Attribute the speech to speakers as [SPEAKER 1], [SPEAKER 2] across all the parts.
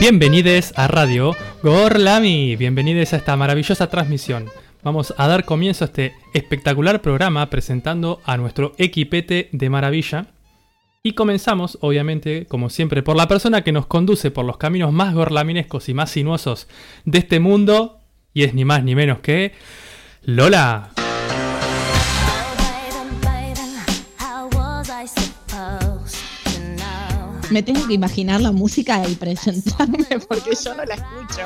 [SPEAKER 1] Bienvenidos a Radio Gorlami, bienvenidos a esta maravillosa transmisión. Vamos a dar comienzo a este espectacular programa presentando a nuestro equipete de maravilla. Y comenzamos, obviamente, como siempre, por la persona que nos conduce por los caminos más gorlaminescos y más sinuosos de este mundo, y es ni más ni menos que Lola.
[SPEAKER 2] Me tengo que imaginar la música y presentarme porque yo no la escucho.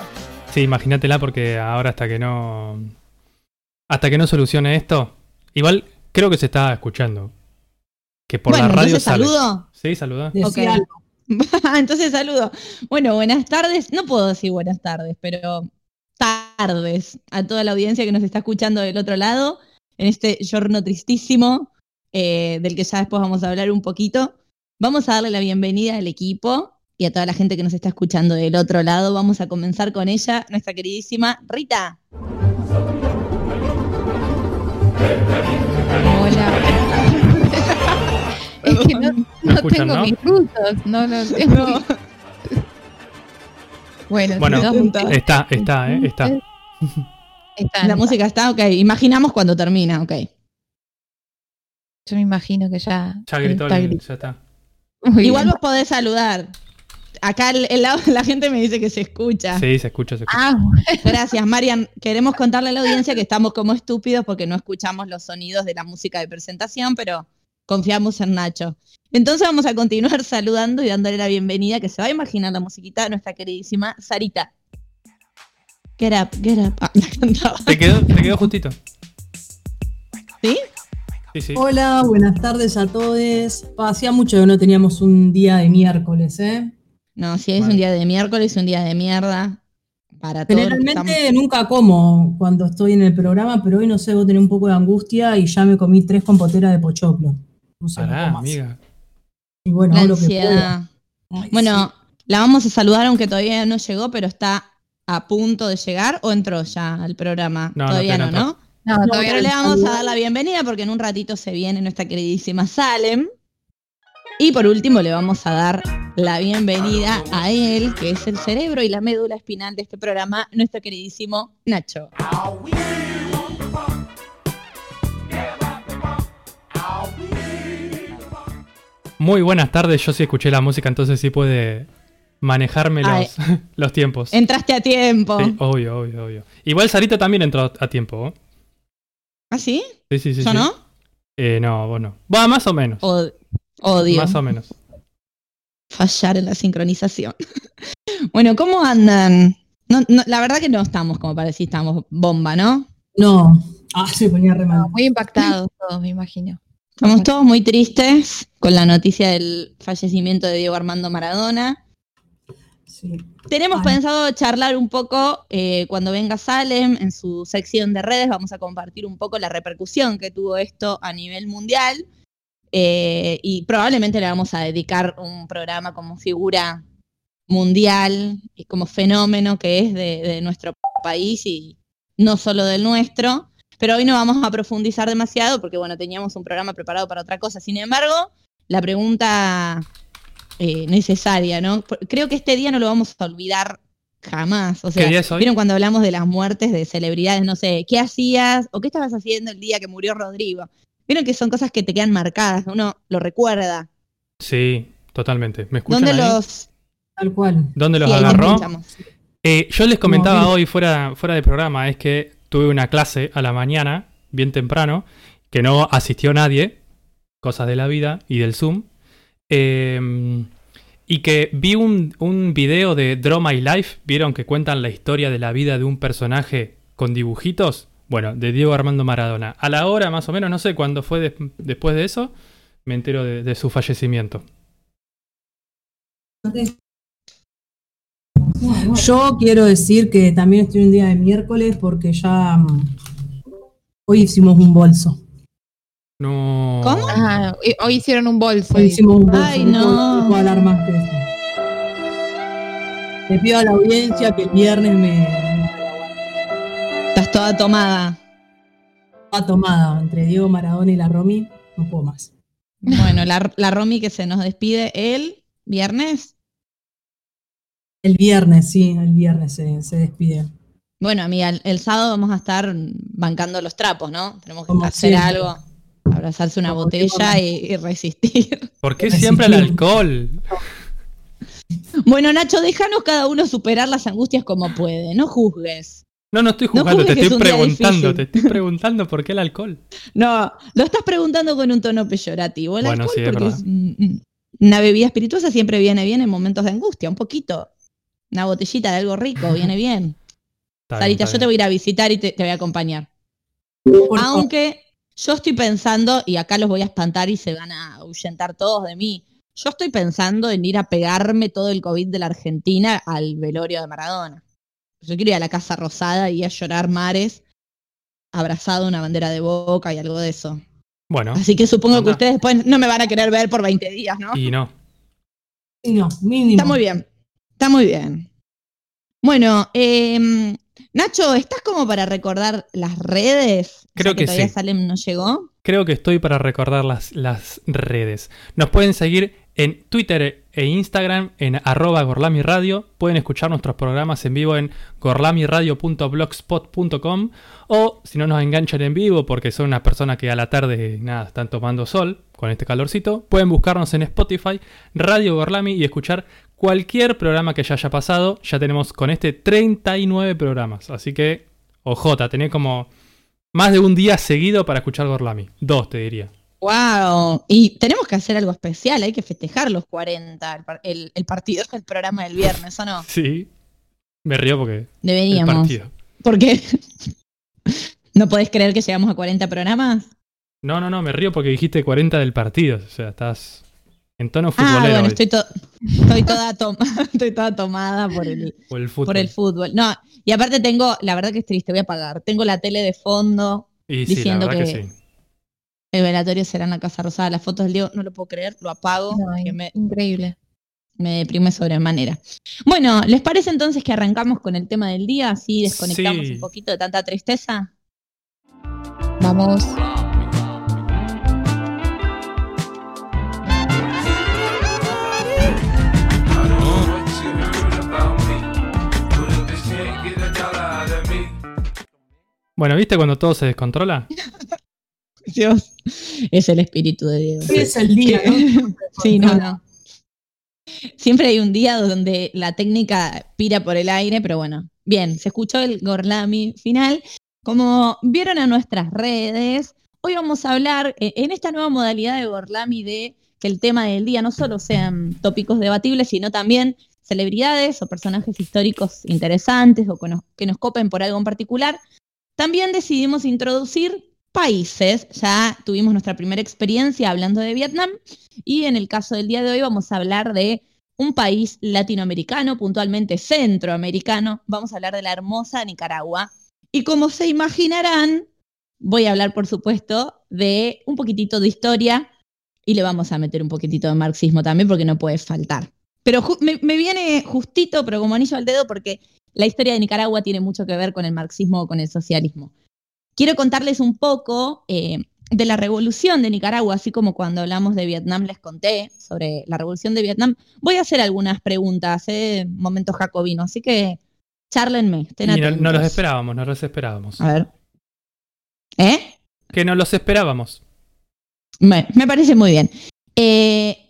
[SPEAKER 1] Sí, imagínatela porque ahora hasta que no. Hasta que no solucione esto. Igual creo que se está escuchando. Que por la radio sale.
[SPEAKER 2] saludo.
[SPEAKER 1] Sí, saluda.
[SPEAKER 2] Ok. entonces saludo. Bueno, buenas tardes. No puedo decir buenas tardes, pero tardes a toda la audiencia que nos está escuchando del otro lado en este giorno tristísimo eh, del que ya después vamos a hablar un poquito. Vamos a darle la bienvenida al equipo y a toda la gente que nos está escuchando del otro lado. Vamos a comenzar con ella, nuestra queridísima Rita.
[SPEAKER 3] Hola. es que no, no
[SPEAKER 1] escuchan,
[SPEAKER 3] tengo
[SPEAKER 1] no?
[SPEAKER 3] minutos. No, no tengo. Bueno,
[SPEAKER 1] Bueno,
[SPEAKER 3] no-
[SPEAKER 2] Pregunta.
[SPEAKER 1] Está, está, ¿eh? Está.
[SPEAKER 3] está,
[SPEAKER 2] La música está, ok. Imaginamos cuando termina, ok.
[SPEAKER 3] Yo me imagino que ya.
[SPEAKER 1] Ya gritó,
[SPEAKER 3] está
[SPEAKER 1] el- ya está.
[SPEAKER 3] Muy
[SPEAKER 2] Igual
[SPEAKER 3] bien.
[SPEAKER 2] vos podés saludar. Acá el, el lado- la gente me dice que se escucha.
[SPEAKER 1] Sí, se escucha, se escucha.
[SPEAKER 3] Ah,
[SPEAKER 2] Gracias, Marian. Queremos contarle a la audiencia que estamos como estúpidos porque no escuchamos los sonidos de la música de presentación, pero confiamos en Nacho. Entonces vamos a continuar saludando y dándole la bienvenida, que se va a imaginar la musiquita de nuestra queridísima Sarita. Get up, get up. Ah, la cantaba.
[SPEAKER 1] Te quedó, te quedó justito.
[SPEAKER 2] ¿Sí?
[SPEAKER 1] Sí, sí.
[SPEAKER 4] Hola, buenas tardes a todos. Hacía mucho que no teníamos un día de miércoles, ¿eh?
[SPEAKER 2] No, si es
[SPEAKER 1] Vale.
[SPEAKER 2] un día de miércoles, un día de mierda. Para todos. estamos-
[SPEAKER 4] nunca como cuando estoy en el programa, pero hoy no sé, vos tenés un poco de angustia y ya me comí tres compoteras de pochoclo. No sé,
[SPEAKER 1] Pará,
[SPEAKER 4] no
[SPEAKER 1] amiga.
[SPEAKER 4] Y bueno,
[SPEAKER 2] La
[SPEAKER 4] lo que. Ay,
[SPEAKER 2] Bueno, la vamos a saludar aunque todavía no llegó, pero está a punto de llegar o entró ya al programa.
[SPEAKER 1] No,
[SPEAKER 2] todavía no,
[SPEAKER 1] todavía no
[SPEAKER 2] ¿no?
[SPEAKER 3] No,
[SPEAKER 4] No,
[SPEAKER 3] todavía no.
[SPEAKER 2] le vamos a dar la bienvenida porque en un ratito se viene nuestra queridísima Salem. Y por último le vamos a dar la bienvenida a él, que es el cerebro y la médula espinal de este programa, nuestro queridísimo Nacho.
[SPEAKER 1] Muy buenas tardes, yo sí escuché la música, entonces sí puede manejarme los, los tiempos.
[SPEAKER 2] Entraste a tiempo.
[SPEAKER 1] Sí, obvio, obvio, obvio. Igual Sarita también entró a tiempo. ¿eh?
[SPEAKER 2] ¿Ah, sí?
[SPEAKER 1] Sí, sí, sí.
[SPEAKER 2] ¿Yo
[SPEAKER 1] sí.
[SPEAKER 2] no?
[SPEAKER 1] Eh, no, vos no. Va, más o menos.
[SPEAKER 2] Odio.
[SPEAKER 1] Más o menos.
[SPEAKER 2] fallar en la sincronización. bueno, ¿cómo andan? No, no, la verdad que no estamos como para decir estamos bomba, ¿no?
[SPEAKER 4] No. Ah, se ponía re mal.
[SPEAKER 3] Muy impactados todos, me imagino.
[SPEAKER 2] Estamos todos muy tristes con la noticia del fallecimiento de Diego Armando Maradona.
[SPEAKER 4] Sí.
[SPEAKER 2] Tenemos pensado charlar un poco eh, cuando venga Salem en su sección de redes. Vamos a compartir un poco la repercusión que tuvo esto a nivel mundial. Eh, y probablemente le vamos a dedicar un programa como figura mundial y como fenómeno que es de, de nuestro país y no solo del nuestro. Pero hoy no vamos a profundizar demasiado porque, bueno, teníamos un programa preparado para otra cosa. Sin embargo, la pregunta eh, necesaria, ¿no? Creo que este día no lo vamos a olvidar jamás. O sea,
[SPEAKER 1] ¿Qué día es hoy?
[SPEAKER 2] ¿vieron cuando hablamos de las muertes de celebridades? No sé, ¿qué hacías o qué estabas haciendo el día que murió Rodrigo? Vieron que son cosas que te quedan marcadas, uno lo recuerda.
[SPEAKER 1] Sí, totalmente. ¿Me escuchan
[SPEAKER 2] ¿Dónde
[SPEAKER 1] ahí?
[SPEAKER 2] los,
[SPEAKER 4] Tal cual.
[SPEAKER 1] ¿Dónde los
[SPEAKER 2] sí,
[SPEAKER 1] agarró? Eh, yo les comentaba
[SPEAKER 4] No,
[SPEAKER 1] hoy fuera, fuera de programa, es que tuve una clase a la mañana, bien temprano, que no asistió nadie, cosas de la vida y del Zoom, eh, y que vi un, un video de Draw My Life, vieron que cuentan la historia de la vida de un personaje con dibujitos, bueno, de Diego Armando Maradona. A la hora más o menos, no sé cuándo fue des- después de eso, me entero de, de su fallecimiento.
[SPEAKER 4] Yo quiero decir que también estoy un día de miércoles porque ya mm, hoy hicimos un bolso.
[SPEAKER 1] No.
[SPEAKER 2] ¿Cómo?
[SPEAKER 3] Ah, hoy- hicieron un bolso.
[SPEAKER 4] Hoy hicimos un bolso.
[SPEAKER 2] Ay,
[SPEAKER 4] puedo-
[SPEAKER 2] no.
[SPEAKER 4] puedo hablar más que eso. Le pido a la audiencia que el viernes me
[SPEAKER 2] Estás toda tomada.
[SPEAKER 4] va tomada entre Diego Maradona y la Romy. No puedo más.
[SPEAKER 2] Bueno, la, la Romy que se nos despide el viernes.
[SPEAKER 4] El viernes, sí, el viernes se, se despide.
[SPEAKER 2] Bueno, amiga, el, el sábado vamos a estar bancando los trapos, ¿no? Tenemos que
[SPEAKER 4] Como
[SPEAKER 2] hacer
[SPEAKER 4] siempre.
[SPEAKER 2] algo, abrazarse una botella y, y resistir.
[SPEAKER 1] ¿Por qué siempre el alcohol?
[SPEAKER 2] Bueno, Nacho, déjanos cada uno superar las angustias como puede, no juzgues.
[SPEAKER 1] No, no estoy
[SPEAKER 2] No
[SPEAKER 1] jugando, te
[SPEAKER 2] es
[SPEAKER 1] estoy preguntando, te estoy preguntando por qué el alcohol.
[SPEAKER 2] No, lo estás preguntando con un tono peyorativo. El
[SPEAKER 1] Bueno,
[SPEAKER 2] alcohol,
[SPEAKER 1] sí, es
[SPEAKER 2] porque
[SPEAKER 1] verdad.
[SPEAKER 2] es, una bebida espirituosa siempre viene bien en momentos de angustia, un poquito. Una botellita de algo rico viene bien. Sarita, yo te voy a ir a visitar y te, te voy a acompañar. Aunque yo estoy pensando, y acá los voy a espantar y se van a ahuyentar todos de mí, yo estoy pensando en ir a pegarme todo el COVID de la Argentina al velorio de Maradona. Yo quiero ir a la Casa Rosada y a llorar mares, abrazado a una bandera de boca y algo de eso.
[SPEAKER 1] Bueno,
[SPEAKER 2] Así que supongo que ustedes después no me van a querer ver por 20 días, ¿no?
[SPEAKER 1] y no.
[SPEAKER 4] Sí, no, mínimo.
[SPEAKER 2] Está muy bien, está muy bien. Bueno, em, Nacho, ¿estás como para recordar las redes? O
[SPEAKER 1] Creo que
[SPEAKER 2] todavía
[SPEAKER 1] sí.
[SPEAKER 2] Salem no llegó.
[SPEAKER 1] Creo que estoy para recordar las, las redes. Nos pueden seguir en Twitter e Instagram en arroba gorlamiradio. Pueden escuchar nuestros programas en vivo en gorlamiradio.blogspot.com o si no nos enganchan en vivo porque son unas personas que a la tarde nada, están tomando sol con este calorcito, pueden buscarnos en Spotify, Radio Gorlami y escuchar cualquier programa que ya haya pasado. Ya tenemos con este 39 programas. Así que, ojota, tenés como más de un día seguido para escuchar Gorlami. Dos, te diría.
[SPEAKER 2] Wow, y tenemos que hacer algo especial, hay que festejar los 40, el, el- el partido, el programa del viernes, ¿o no?
[SPEAKER 1] Sí. Me río porque el
[SPEAKER 2] Deberíamos.
[SPEAKER 1] partido.
[SPEAKER 2] Porque no podés creer que llegamos a 40 programas.
[SPEAKER 1] No, no, no, me río porque dijiste 40 del partido. O sea, estás en tono
[SPEAKER 2] Ah,
[SPEAKER 1] futbolero
[SPEAKER 2] bueno,
[SPEAKER 1] hoy,
[SPEAKER 2] estoy, to- estoy, toda estoy toda tomada por el,
[SPEAKER 1] por el fútbol.
[SPEAKER 2] por el fútbol. No, y aparte tengo, la verdad que es triste, voy a pagar. Tengo la tele de fondo,
[SPEAKER 1] y sí, la
[SPEAKER 2] diciendo
[SPEAKER 1] verdad que,
[SPEAKER 2] que-
[SPEAKER 1] sí.
[SPEAKER 2] el velatorio será en la Casa Rosada, las fotos del Diego, no lo puedo creer, lo apago,
[SPEAKER 3] No,
[SPEAKER 2] me,
[SPEAKER 3] Increíble.
[SPEAKER 2] me deprime sobremanera. Bueno, ¿les parece entonces que arrancamos con el tema del día? Así desconectamos
[SPEAKER 1] Sí.
[SPEAKER 2] un poquito de tanta tristeza.
[SPEAKER 3] Vamos.
[SPEAKER 1] Bueno, ¿viste cuando todo se descontrola?
[SPEAKER 2] Dios, es el espíritu de Diego.
[SPEAKER 4] Hoy es el día, ¿no?
[SPEAKER 2] Sí, no, no. Siempre hay un día donde la técnica pira por el aire, pero bueno. Bien, se escuchó el Gorlami final. Como vieron en nuestras redes, hoy vamos a hablar eh, en esta nueva modalidad de Gorlami de que el tema del día no solo sean tópicos debatibles, sino también celebridades o personajes históricos interesantes o que nos, que nos copen por algo en particular. También decidimos introducir países. Ya tuvimos nuestra primera experiencia hablando de Vietnam y en el caso del día de hoy vamos a hablar de un país latinoamericano, puntualmente centroamericano. Vamos a hablar de la hermosa Nicaragua. Y como se imaginarán, voy a hablar, por supuesto, de un poquitito de historia y le vamos a meter un poquitito de marxismo también porque no puede faltar. Pero me, me viene justito, pero como anillo al dedo, porque la historia de Nicaragua tiene mucho que ver con el marxismo o con el socialismo. Quiero contarles un poco eh, de la revolución de Nicaragua, así como cuando hablamos de Vietnam les conté sobre la revolución de Vietnam. Voy a hacer algunas preguntas, eh, momento jacobino, así que charlenme, estén
[SPEAKER 1] Y no, no los esperábamos, no los esperábamos.
[SPEAKER 2] A ver. ¿Eh?
[SPEAKER 1] Que no los esperábamos.
[SPEAKER 2] Me, me parece muy bien. Eh,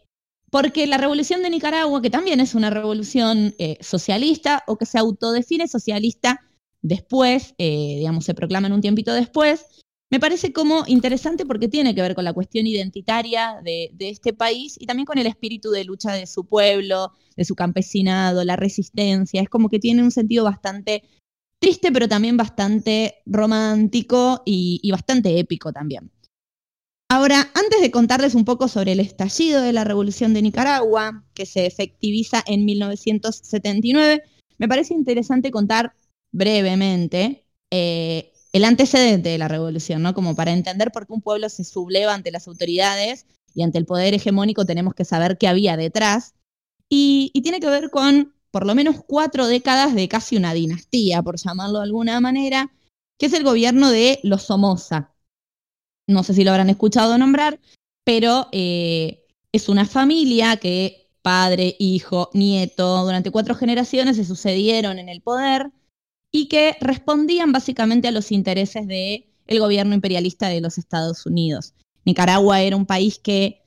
[SPEAKER 2] porque la revolución de Nicaragua, que también es una revolución eh, socialista o que se autodefine socialista después, eh, digamos, se proclama en un tiempito después, me parece como interesante porque tiene que ver con la cuestión identitaria de, de este país y también con el espíritu de lucha de su pueblo, de su campesinado, la resistencia. Es como que tiene un sentido bastante triste, pero también bastante romántico y, y bastante épico también. Ahora, antes de contarles un poco sobre el estallido de la Revolución de Nicaragua, que se efectiviza en 1979, me parece interesante contar brevemente eh, el antecedente de la revolución, ¿no? Como para entender por qué un pueblo se subleva ante las autoridades y ante el poder hegemónico tenemos que saber qué había detrás. Y, y tiene que ver con por lo menos cuatro décadas de casi una dinastía, por llamarlo de alguna manera, que es el gobierno de los Somoza. No sé si lo habrán escuchado nombrar, pero eh, es una familia que padre, hijo, nieto, durante cuatro generaciones se sucedieron en el poder y que respondían básicamente a los intereses del gobierno imperialista de los Estados Unidos. Nicaragua era un país que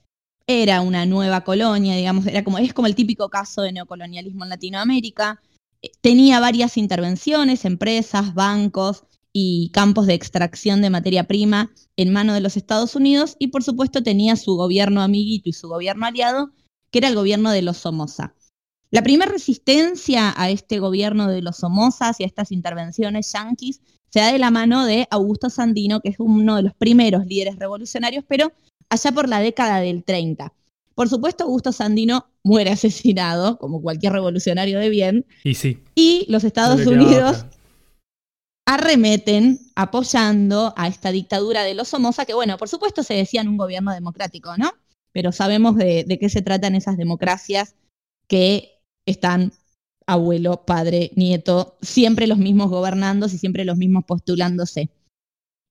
[SPEAKER 2] era una nueva colonia, digamos, era como, es como el típico caso de neocolonialismo en Latinoamérica. Tenía varias intervenciones, empresas, bancos y campos de extracción de materia prima en manos de los Estados Unidos y por supuesto tenía su gobierno amiguito y su gobierno aliado, que era el gobierno de los Somoza. La primera resistencia a este gobierno de los Somozas y a estas intervenciones yanquis se da de la mano de Augusto Sandino, que es uno de los primeros líderes revolucionarios, pero allá por la década del 30. Por supuesto, Augusto Sandino muere asesinado, como cualquier revolucionario de bien.
[SPEAKER 1] Y sí.
[SPEAKER 2] Y los Estados Unidos arremeten apoyando a esta dictadura de los Somoza, que bueno, por supuesto se decían un gobierno democrático, ¿no? Pero sabemos de, qué se tratan esas democracias que están abuelo, padre, nieto, siempre los mismos gobernando y siempre los mismos postulándose.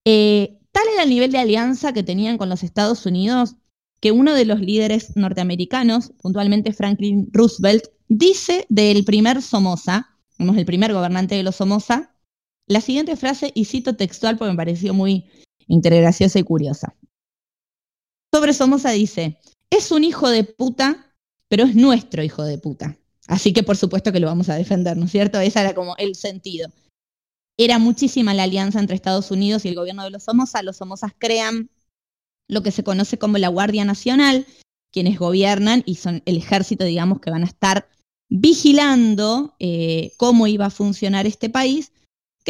[SPEAKER 2] Eh, tal era el nivel de alianza que tenían con los Estados Unidos que uno de los líderes norteamericanos, puntualmente Franklin Roosevelt, dice del primer Somoza, el primer gobernante de los Somoza, la siguiente frase, y cito textual porque me pareció muy graciosa y curiosa. Sobre Somoza dice, es un hijo de puta, pero es nuestro hijo de puta. Así que por supuesto que lo vamos a defender, ¿no es cierto? Ese era como el sentido. Era muchísima la alianza entre Estados Unidos y el gobierno de los Somoza. Los Somozas crean lo que se conoce como la Guardia Nacional, quienes gobiernan y son el ejército, digamos, que van a estar vigilando eh, cómo iba a funcionar este país,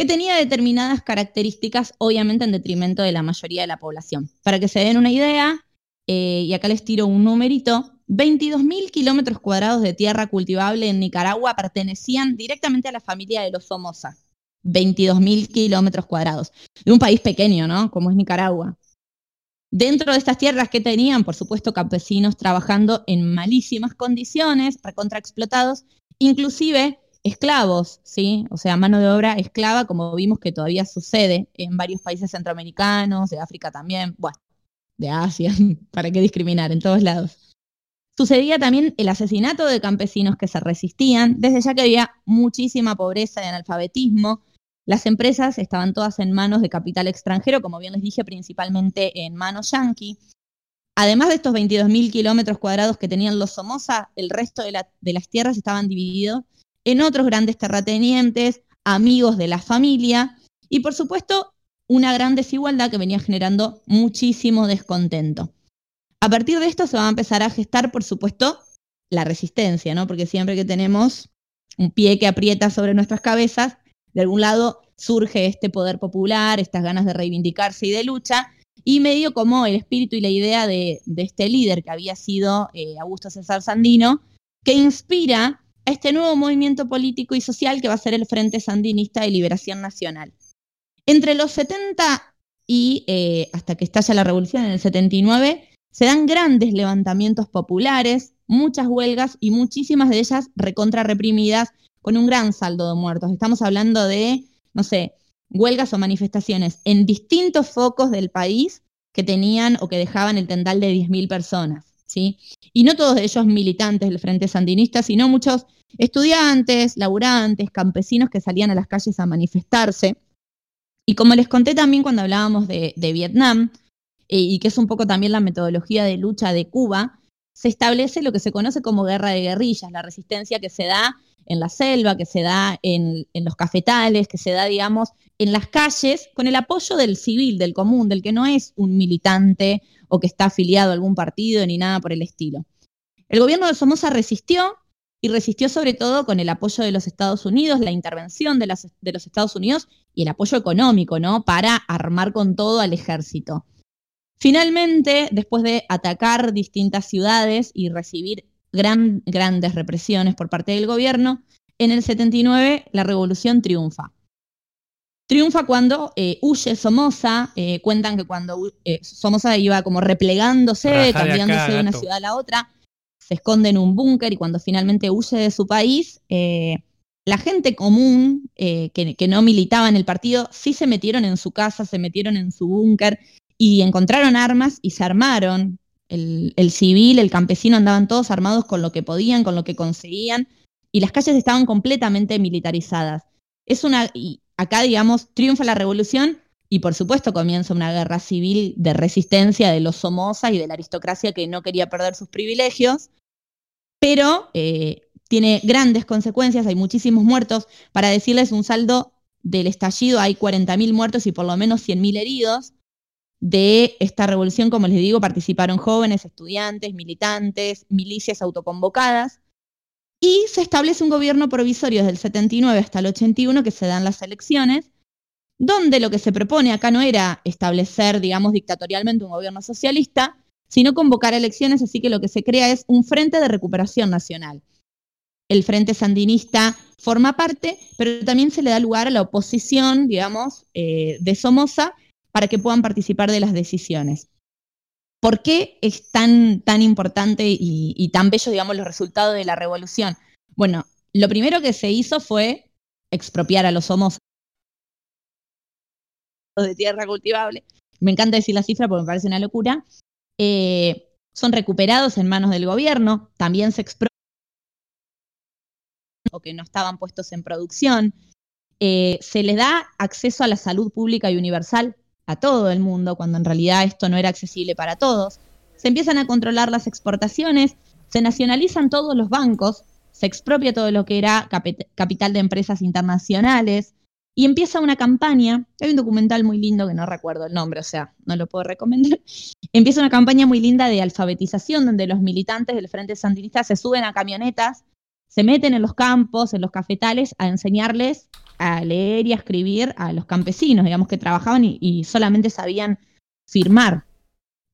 [SPEAKER 2] que tenía determinadas características, obviamente en detrimento de la mayoría de la población. Para que se den una idea, eh, y acá les tiro un numerito, 22.000 kilómetros cuadrados de tierra cultivable en Nicaragua pertenecían directamente a la familia de los Somoza. 22.000 kilómetros cuadrados. De un país pequeño, ¿no? Como es Nicaragua. Dentro de estas tierras que tenían, por supuesto, campesinos trabajando en malísimas condiciones, recontraexplotados, inclusive esclavos, ¿sí? O sea, mano de obra esclava, como vimos que todavía sucede en varios países centroamericanos, de África también, bueno, de Asia, ¿para qué discriminar? En todos lados. Sucedía también el asesinato de campesinos que se resistían, desde ya que había muchísima pobreza y analfabetismo. Las empresas estaban todas en manos de capital extranjero, como bien les dije, principalmente en manos yanqui. Además de estos 22.000 kilómetros cuadrados que tenían los Somoza, el resto de, de las tierras estaban divididos en otros grandes terratenientes, amigos de la familia y, por supuesto, una gran desigualdad que venía generando muchísimo descontento. A partir de esto se va a empezar a gestar, por supuesto, la resistencia, ¿no? Porque siempre que tenemos un pie que aprieta sobre nuestras cabezas, de algún lado surge este poder popular, estas ganas de reivindicarse y de lucha, y medio como el espíritu y la idea de, este líder que había sido eh, Augusto César Sandino, que inspira este nuevo movimiento político y social que va a ser el Frente Sandinista de Liberación Nacional. Entre los 70 y eh, hasta que estalla la revolución en el 79, se dan grandes levantamientos populares, muchas huelgas y muchísimas de ellas recontra reprimidas con un gran saldo de muertos. Estamos hablando de, no sé, huelgas o manifestaciones en distintos focos del país que tenían o que dejaban el tendal de 10.000 personas. Y no todos ellos militantes del Frente Sandinista, sino muchos estudiantes, laburantes, campesinos que salían a las calles a manifestarse. Y como les conté también cuando hablábamos de, de Vietnam, eh, y que es un poco también la metodología de lucha de Cuba, se establece lo que se conoce como guerra de guerrillas, la resistencia que se da en la selva, que se da en, los cafetales, que se da, digamos, en las calles, con el apoyo del civil, del común, del que no es un militante o que está afiliado a algún partido ni nada por el estilo. El gobierno de Somoza resistió y resistió sobre todo con el apoyo de los Estados Unidos, la intervención de, de los Estados Unidos y el apoyo económico, ¿no? Para armar con todo al ejército. Finalmente, después de atacar distintas ciudades y recibir grandes represiones por parte del gobierno, en el 79 la revolución triunfa. Triunfa cuando eh, huye Somoza, eh, cuentan que cuando eh, Somoza iba como replegándose, cambiándose de, una ciudad a la otra, se esconde en un búnker y cuando finalmente huye de su país, la gente común que, que, no militaba en el partido sí se metieron en su casa, se metieron en su búnker y encontraron armas y se armaron el, civil, el campesino andaban todos armados con lo que podían, con lo que conseguían, y las calles estaban completamente militarizadas. Es una, y acá, digamos, triunfa la revolución y por supuesto comienza una guerra civil de resistencia de los Somoza y de la aristocracia que no quería perder sus privilegios, pero eh, tiene grandes consecuencias, hay muchísimos muertos. Para decirles un saldo del estallido, hay 40.000 muertos y por lo menos 100.000 heridos. De esta revolución, como les digo, participaron jóvenes, estudiantes, militantes, milicias autoconvocadas. Y se establece un gobierno provisorio desde el 79 hasta el 81 que se dan las elecciones, donde lo que se propone acá no era establecer, digamos, dictatorialmente un gobierno socialista, sino convocar elecciones, así que lo que se crea es un Frente de Recuperación Nacional. El Frente Sandinista forma parte, pero también se le da lugar a la oposición, digamos, eh, de Somoza para que puedan participar de las decisiones. ¿Por qué es tan, tan importante y, tan bello, digamos, los resultados de la revolución? Bueno, lo primero que se hizo fue expropiar a los somos de tierra cultivable. Me encanta decir la cifra porque me parece una locura. Eh, son recuperados en manos del gobierno, también se expropian o que no estaban puestos en producción. Eh, se les da acceso a la salud pública y universal a todo el mundo, cuando en realidad esto no era accesible para todos. Se empiezan a controlar las exportaciones, se nacionalizan todos los bancos, se expropia todo lo que era capital de empresas internacionales y empieza una campaña, hay un documental muy lindo que no recuerdo el nombre, o sea, no lo puedo recomendar, empieza una campaña muy linda de alfabetización donde los militantes del Frente Sandinista se suben a camionetas, se meten en los campos, en los cafetales, a enseñarles a leer y a escribir a los campesinos, digamos, que trabajaban y, solamente sabían firmar.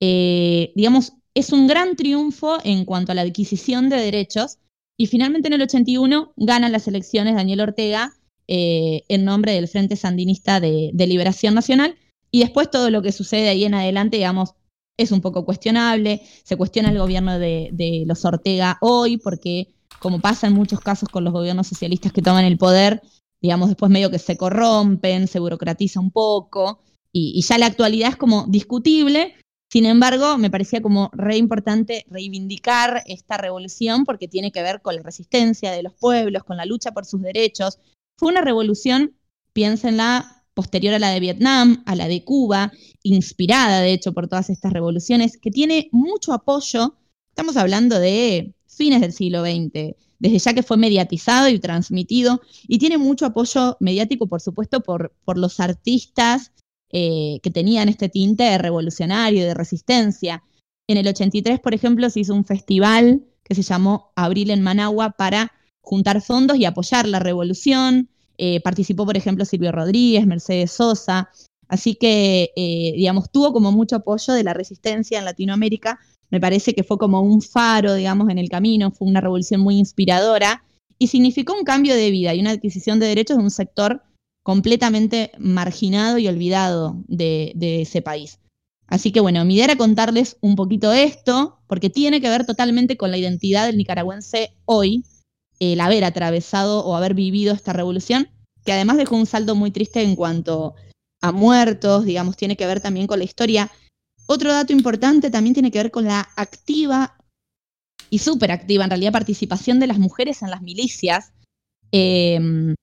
[SPEAKER 2] Eh, digamos, es un gran triunfo en cuanto a la adquisición de derechos. Y finalmente en el 81 ganan las elecciones Daniel Ortega eh, en nombre del Frente Sandinista de, Liberación Nacional. Y después todo lo que sucede ahí en adelante, digamos, es un poco cuestionable, se cuestiona el gobierno de, de los Ortega hoy porque como pasa en muchos casos con los gobiernos socialistas que toman el poder, digamos, después medio que se corrompen, se burocratiza un poco, y, ya la actualidad es como discutible. Sin embargo, me parecía como re importante reivindicar esta revolución porque tiene que ver con la resistencia de los pueblos, con la lucha por sus derechos. Fue una revolución, piénsenla, posterior a la de Vietnam, a la de Cuba, inspirada de hecho por todas estas revoluciones, que tiene mucho apoyo. Estamos hablando de fines del siglo XX, desde ya que fue mediatizado y transmitido, y tiene mucho apoyo mediático, por supuesto, por, los artistas eh, que tenían este tinte revolucionario, de resistencia. En el 83, por ejemplo, se hizo un festival que se llamó Abril en Managua para juntar fondos y apoyar la revolución. Eh, participó, por ejemplo, Silvio Rodríguez, Mercedes Sosa. Así que, eh, digamos, tuvo como mucho apoyo de la resistencia en Latinoamérica, me parece que fue como un faro, digamos, en el camino, fue una revolución muy inspiradora y significó un cambio de vida y una adquisición de derechos de un sector completamente marginado y olvidado de, ese país. Así que bueno, mi idea era contarles un poquito esto, porque tiene que ver totalmente con la identidad del nicaragüense hoy, el haber atravesado o haber vivido esta revolución, que además dejó un saldo muy triste en cuanto a muertos, digamos, tiene que ver también con la historia otro dato importante también tiene que ver con la activa y súper activa, en realidad, participación de las mujeres en las milicias. Em,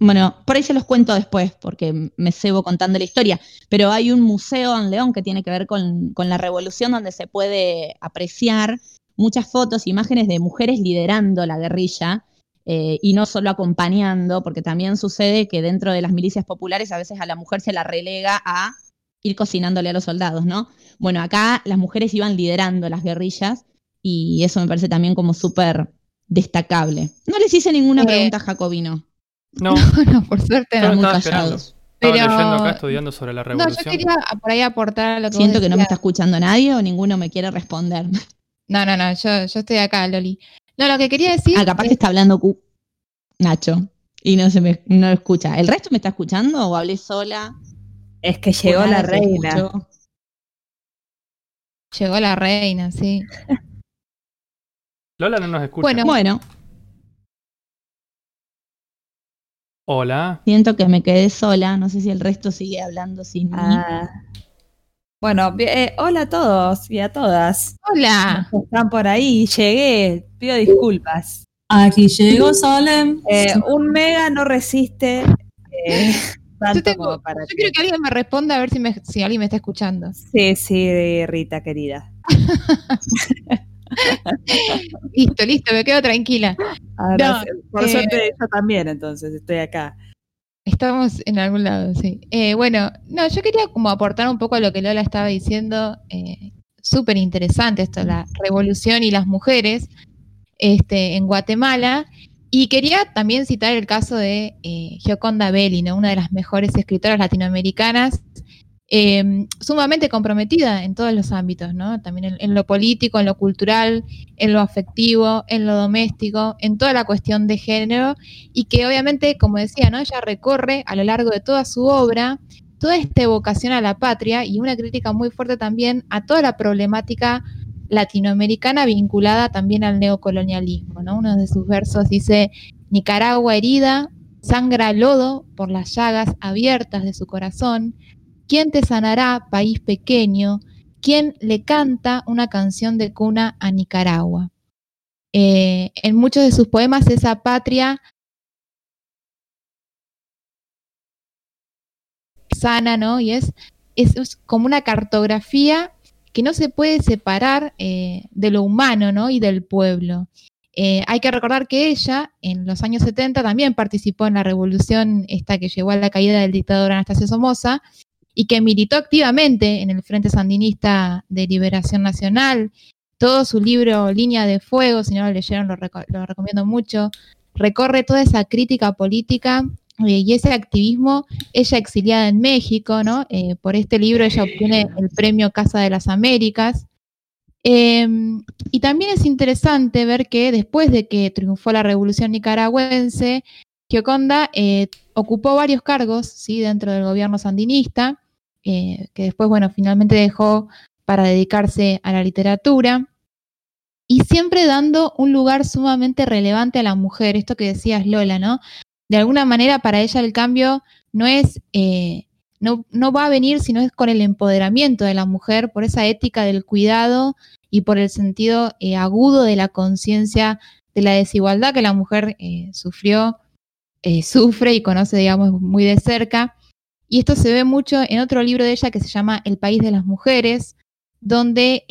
[SPEAKER 2] bueno, por ahí se los cuento después, porque me cebo contando la historia, pero hay un museo en León que tiene que ver con, la revolución, donde se puede apreciar muchas fotos, imágenes de mujeres liderando la guerrilla. Eh, y no solo acompañando, porque también sucede que dentro de las milicias populares a veces a la mujer se la relega a ir cocinándole a los soldados, ¿no? Bueno, acá las mujeres iban liderando las guerrillas y eso me parece también como súper destacable. No les hice ninguna eh, pregunta a Jacobino.
[SPEAKER 1] No,
[SPEAKER 3] no, por suerte
[SPEAKER 1] no. muy callados. Estaba leyendo acá estudiando sobre la revolución.
[SPEAKER 3] No, yo quería por ahí aportar lo que
[SPEAKER 2] Siento que no me está escuchando nadie o ninguno me quiere responder.
[SPEAKER 3] No, no, no, yo, yo estoy acá, Loli. No, lo que quería decir.
[SPEAKER 2] Ah, capaz que está hablando Nacho y no se me no escucha. ¿El resto me está escuchando o hablé sola?
[SPEAKER 5] Es que llegó la reina.
[SPEAKER 3] Llegó la reina, sí.
[SPEAKER 1] Lola no nos escucha.
[SPEAKER 2] Bueno, bueno.
[SPEAKER 1] Hola.
[SPEAKER 2] Siento que me quedé sola. No sé si el resto sigue hablando sin mí.
[SPEAKER 5] Ah. Bueno, eh, hola a todos y a todas.
[SPEAKER 3] Hola.
[SPEAKER 5] Están por ahí, llegué, pido disculpas.
[SPEAKER 4] Aquí llegó Salem.
[SPEAKER 5] Eh, un mega no resiste eh, tanto
[SPEAKER 3] Yo, tengo-
[SPEAKER 5] como para
[SPEAKER 3] yo
[SPEAKER 5] que-
[SPEAKER 3] quiero que alguien me responda a ver si, me- si alguien me está escuchando.
[SPEAKER 5] Sí, sí, Rita querida.
[SPEAKER 3] Listo, listo, me quedo tranquila.
[SPEAKER 5] Ahora, por
[SPEAKER 3] eh,
[SPEAKER 5] suerte yo también, entonces estoy acá.
[SPEAKER 3] Estamos en algún lado, sí. Eh, bueno, no, yo quería como aportar un poco a lo que Lola estaba diciendo. eh, Súper interesante esto, la revolución y las mujeres este, en Guatemala. Y quería también citar el caso de eh, Gioconda Belli, ¿no? una de las mejores escritoras latinoamericanas, eh, sumamente comprometida en todos los ámbitos, ¿no? También en, en lo político, en lo cultural, en lo afectivo, en lo doméstico, en toda la cuestión de género y que obviamente, como decía, ¿no? ella recorre a lo largo de toda su obra toda esta evocación a la patria y una crítica muy fuerte también a toda la problemática latinoamericana vinculada también al neocolonialismo. ¿no? Uno de sus versos dice, Nicaragua herida, sangra lodo por las llagas abiertas de su corazón, ¿quién te sanará, país pequeño? ¿Quién le canta una canción de cuna a Nicaragua? Eh, en muchos de sus poemas esa patria sana, ¿no? Y es, como una cartografía que no se puede separar eh, de lo humano, ¿no? Y del pueblo. Eh, hay que recordar que ella, en los años 70, también participó en la revolución esta que llevó a la caída del dictador Anastasio Somoza y que militó activamente en el Frente Sandinista de Liberación Nacional. Todo su libro Línea de Fuego, si no lo leyeron, lo, reco- lo recomiendo mucho, recorre toda esa crítica política eh, y ese activismo, ella exiliada en México, ¿no? Eh, por este libro ella obtiene el premio Casa de las Américas. Eh, y también es interesante ver que después de que triunfó la revolución nicaragüense, Gioconda eh, ocupó varios cargos ¿sí? dentro del gobierno sandinista, que después, bueno, finalmente dejó para dedicarse a la literatura y siempre dando un lugar sumamente relevante a la mujer, esto que decías Lola, ¿no? De alguna manera para ella el cambio no es, eh, no, no va a venir sino es con el empoderamiento de la mujer, por esa ética del cuidado y por el sentido eh, agudo de la conciencia de la desigualdad que la mujer eh, sufrió, eh, sufre y conoce, digamos, muy de cerca. Y esto se ve mucho en otro libro de ella que se llama El País de las Mujeres, donde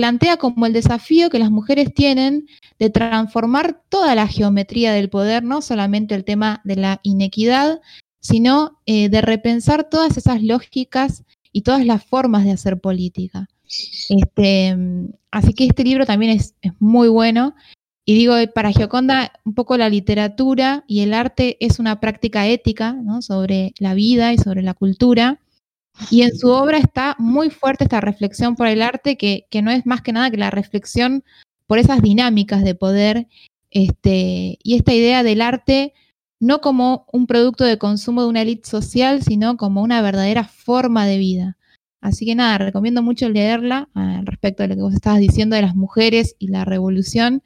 [SPEAKER 3] plantea como el desafío que las mujeres tienen de transformar toda la geometría del poder, no solamente el tema de la inequidad, sino eh, de repensar todas esas lógicas y todas las formas de hacer política. Este, así que este libro también es, es muy bueno. Y digo, para Gioconda, un poco la literatura y el arte es una práctica ética ¿no? sobre la vida y sobre la cultura. Y en su obra está muy fuerte esta reflexión por el arte, que, que no es más que nada que la reflexión por esas dinámicas de poder este, y esta idea del arte no como un producto de consumo de una élite social, sino como una verdadera forma de vida. Así que nada, recomiendo mucho leerla ah, respecto a lo que vos estabas diciendo de las mujeres y la revolución.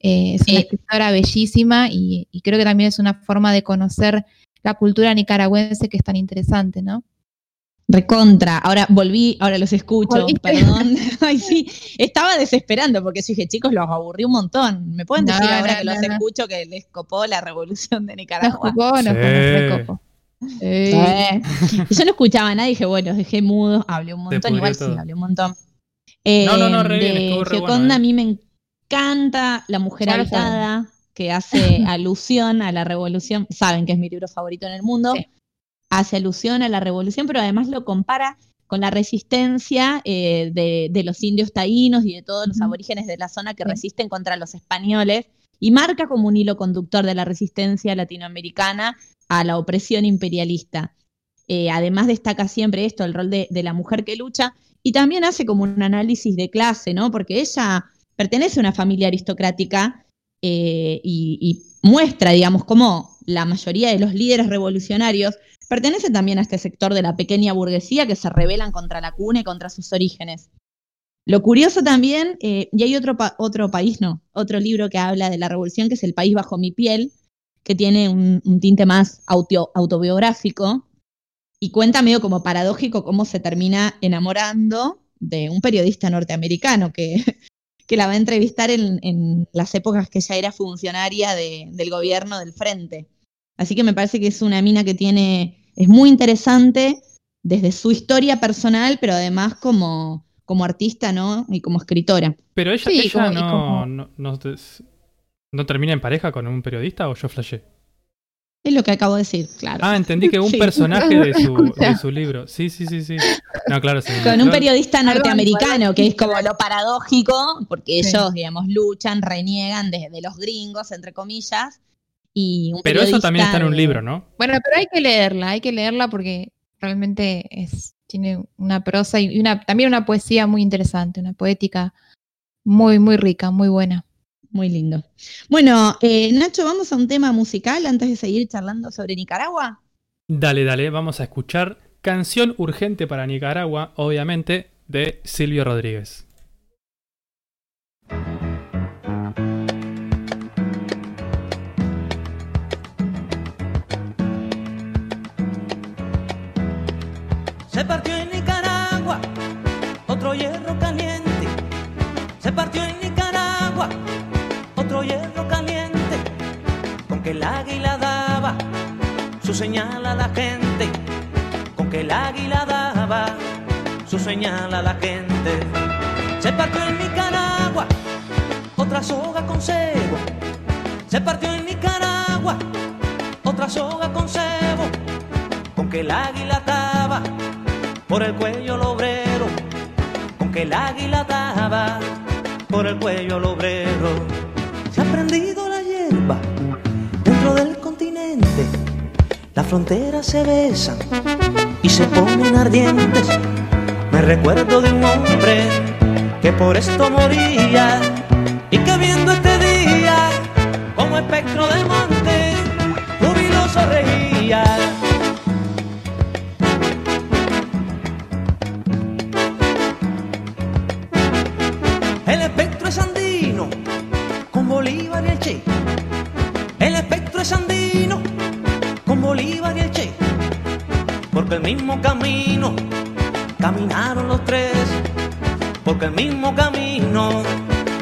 [SPEAKER 3] Eh, es una
[SPEAKER 2] Eh.
[SPEAKER 3] escritora bellísima y, y creo que también es una forma de conocer la cultura nicaragüense que es tan interesante, ¿no?
[SPEAKER 2] Recontra. Ahora volví, ahora los escucho,
[SPEAKER 3] ¿Volviste?
[SPEAKER 2] perdón. Ay, sí. Estaba desesperando porque yo dije, chicos, los aburrí un montón. ¿Me pueden
[SPEAKER 3] No,
[SPEAKER 2] decir ahora
[SPEAKER 3] no,
[SPEAKER 2] que
[SPEAKER 3] no,
[SPEAKER 2] los
[SPEAKER 3] no.
[SPEAKER 2] escucho que les copó la revolución de
[SPEAKER 3] Nos
[SPEAKER 2] Nicaragua?
[SPEAKER 3] nos,
[SPEAKER 1] Sí.
[SPEAKER 3] nos. Sí.
[SPEAKER 2] Eh. Y yo no escuchaba a nadie, dije, bueno, los dejé mudos, hablé un montón, igual
[SPEAKER 1] todo.
[SPEAKER 2] sí, hablé un montón. Eh,
[SPEAKER 1] No, no, no, re bien,
[SPEAKER 2] de
[SPEAKER 1] re bueno, eh.
[SPEAKER 2] a mí me encanta La Mujer Habitada, que hace alusión a la revolución, saben que es mi libro favorito en el mundo,
[SPEAKER 3] Sí.
[SPEAKER 2] Hace alusión a la revolución, pero además lo compara con la resistencia eh, de, de los indios taínos y de todos los aborígenes de la zona que resisten contra los españoles y marca como un hilo conductor de la resistencia latinoamericana a la opresión imperialista. Eh, además destaca siempre esto, el rol de, de la mujer que lucha, y también hace como un análisis de clase, ¿no? Porque ella pertenece a una familia aristocrática eh, y, y muestra, digamos, cómo la mayoría de los líderes revolucionarios pertenecen también a este sector de la pequeña burguesía que se rebelan contra la cuna y contra sus orígenes. Lo curioso también, eh, y hay otro, otro país, no, otro libro que habla de la revolución, que es El país bajo mi piel, que tiene un, tinte más auto- autobiográfico, y cuenta medio como paradójico cómo se termina enamorando de un periodista norteamericano que, que la va a entrevistar en, en las épocas que ella era funcionaria de- del gobierno del frente. Así que me parece que es una mina que tiene, es muy interesante desde su historia personal, pero además como, como artista, ¿no? Y como escritora.
[SPEAKER 1] Pero ella,
[SPEAKER 3] Sí,
[SPEAKER 1] ella
[SPEAKER 3] como-
[SPEAKER 1] no,
[SPEAKER 3] como-
[SPEAKER 1] no, no ¿no termina en pareja con un periodista o yo flashé.
[SPEAKER 2] Es lo que acabo de decir, claro.
[SPEAKER 1] Ah, entendí que un
[SPEAKER 2] Sí.
[SPEAKER 1] personaje de su,
[SPEAKER 3] Escucha.
[SPEAKER 1] de su libro. Sí, sí, sí, sí. No, claro, sí.
[SPEAKER 2] Con un periodista norteamericano, que es como lo paradójico, porque
[SPEAKER 3] Sí.
[SPEAKER 2] ellos, digamos, luchan, reniegan de, de los gringos, entre comillas. Y un
[SPEAKER 1] Pero eso también está en un libro, ¿no?
[SPEAKER 3] Bueno, pero hay que leerla, hay que leerla porque realmente es, tiene una prosa y una, también una poesía muy interesante, una poética muy, muy rica, muy buena.
[SPEAKER 2] Muy lindo. Bueno, eh, Nacho, vamos a un tema musical antes de seguir charlando sobre Nicaragua.
[SPEAKER 1] Dale, dale, vamos a escuchar Canción Urgente para Nicaragua, obviamente, de Silvio Rodríguez.
[SPEAKER 6] Se partió en Nicaragua otro hierro caliente. Se partió en Con que el águila daba su señal a la gente. Con que el águila daba su señal a la gente. Se partió en Nicaragua otra soga con cebo. Se partió en Nicaragua otra soga con cebo. Con que el águila ataba por el cuello el obrero, con que el águila ataba por el cuello el obrero. Las fronteras se besan y se ponen ardientes. Me recuerdo de un hombre que por esto moría y que viendo este día como espectro del monte, jubiloso reía. El espectro es andino, con Bolívar y el Che. El espectro es andino, con Bolívar y el Che. Porque el mismo camino caminaron los tres. Porque el mismo camino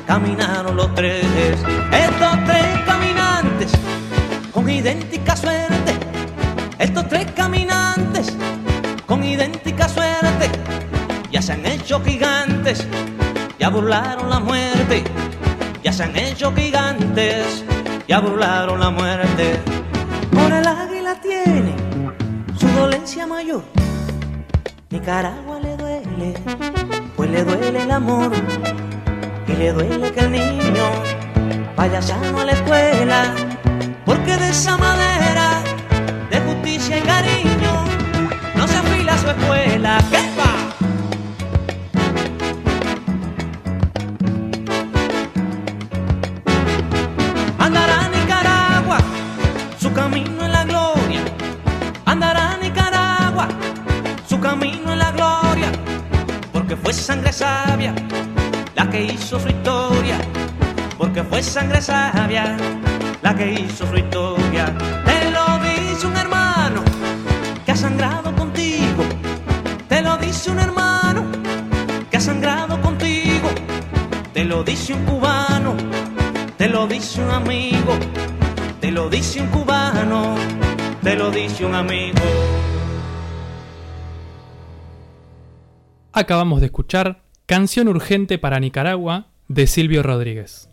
[SPEAKER 6] caminaron los tres. Estos tres caminantes con idéntica suerte. Estos tres caminantes con idéntica suerte. Ya se han hecho gigantes ya burlaron la muerte, ya se han hecho gigantes, ya burlaron la muerte. Por el águila tiene su dolencia mayor, Nicaragua le duele, pues le duele el amor, y le duele que el niño vaya sano a la escuela, porque de esa madera de justicia y cariño no se afila su escuela. ¿Qué sangre sabia la que hizo su historia. Te lo dice un hermano que ha sangrado contigo. Te lo dice un hermano que ha sangrado contigo. Te lo dice un cubano te lo dice un amigo, te lo dice un cubano, te lo dice un amigo.
[SPEAKER 1] Acabamos de escuchar Canción Urgente para Nicaragua de Silvio Rodríguez.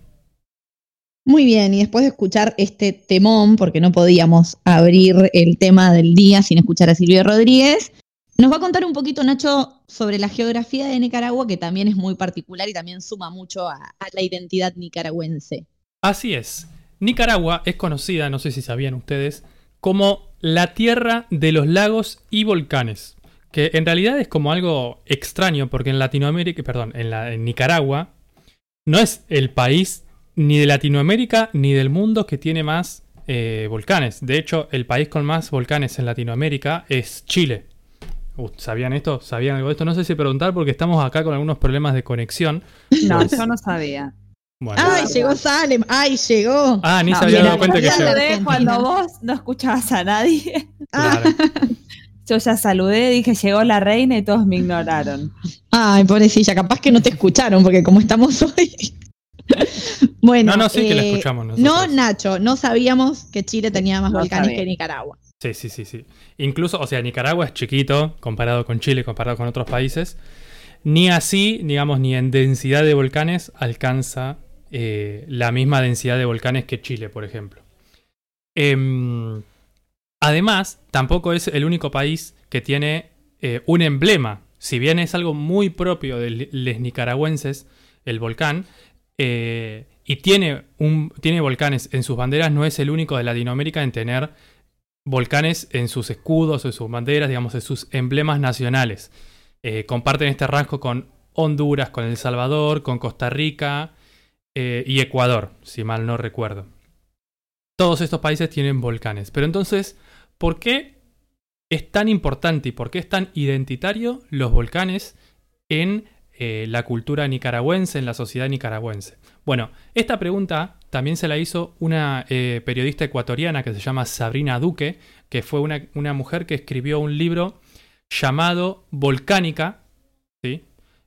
[SPEAKER 2] Muy bien, y después de escuchar este temón, porque no podíamos abrir el tema del día sin escuchar a Silvio Rodríguez, nos va a contar un poquito Nacho sobre la geografía de Nicaragua, que también es muy particular y también suma mucho a, la identidad nicaragüense.
[SPEAKER 1] Así es. Nicaragua es conocida, no sé si sabían ustedes, como la tierra de los lagos y volcanes. Que en realidad es como algo extraño, porque en Latinoamérica, perdón, en, en Nicaragua, no es el país ni de Latinoamérica ni del mundo que tiene más eh, volcanes. De hecho, el país con más volcanes en Latinoamérica es Chile. Uh, ¿Sabían esto? ¿Sabían algo de esto? No sé si preguntar porque estamos acá con algunos problemas de conexión.
[SPEAKER 5] No,
[SPEAKER 1] Pues-
[SPEAKER 5] yo no sabía.
[SPEAKER 1] Bueno.
[SPEAKER 2] ¡Ay, llegó Salem! ¡Ay, llegó!
[SPEAKER 1] Ah, ni
[SPEAKER 5] No,
[SPEAKER 1] se había dado cuenta que llegó.
[SPEAKER 5] cuando vos no escuchabas a nadie.
[SPEAKER 1] Claro.
[SPEAKER 5] Yo ya saludé, dije, llegó la reina y todos me ignoraron.
[SPEAKER 2] Ay, pobrecilla, capaz que no te escucharon, porque como estamos hoy. Bueno.
[SPEAKER 1] No, no, sí que la
[SPEAKER 2] eh,
[SPEAKER 1] escuchamos
[SPEAKER 2] No. Nacho, no sabíamos que Chile tenía más
[SPEAKER 5] No
[SPEAKER 2] volcanes
[SPEAKER 5] sabía.
[SPEAKER 2] que Nicaragua.
[SPEAKER 1] Sí, sí, sí, sí. Incluso, o sea, Nicaragua es chiquito comparado con Chile, comparado con otros países. Ni así, digamos, ni en densidad de volcanes alcanza eh, la misma densidad de volcanes que Chile, por ejemplo. Em, además, tampoco es el único país que tiene eh, un emblema. Si bien es algo muy propio de los nicaragüenses, el volcán, eh, y tiene, volcanes en sus banderas, no es el único de Latinoamérica en tener volcanes en sus escudos, en sus banderas, digamos, en sus emblemas nacionales. Eh, comparten este rasgo con Honduras, con El Salvador, con Costa Rica eh, y Ecuador, si mal no recuerdo. Todos estos países tienen volcanes. Pero entonces, ¿por qué es tan importante y por qué es tan identitario los volcanes en eh, la cultura nicaragüense, en la sociedad nicaragüense? Bueno, esta pregunta también se la hizo una eh, periodista ecuatoriana que se llama Sabrina Duque, que fue una, una mujer que escribió un libro llamado Volcánica, ¿sí?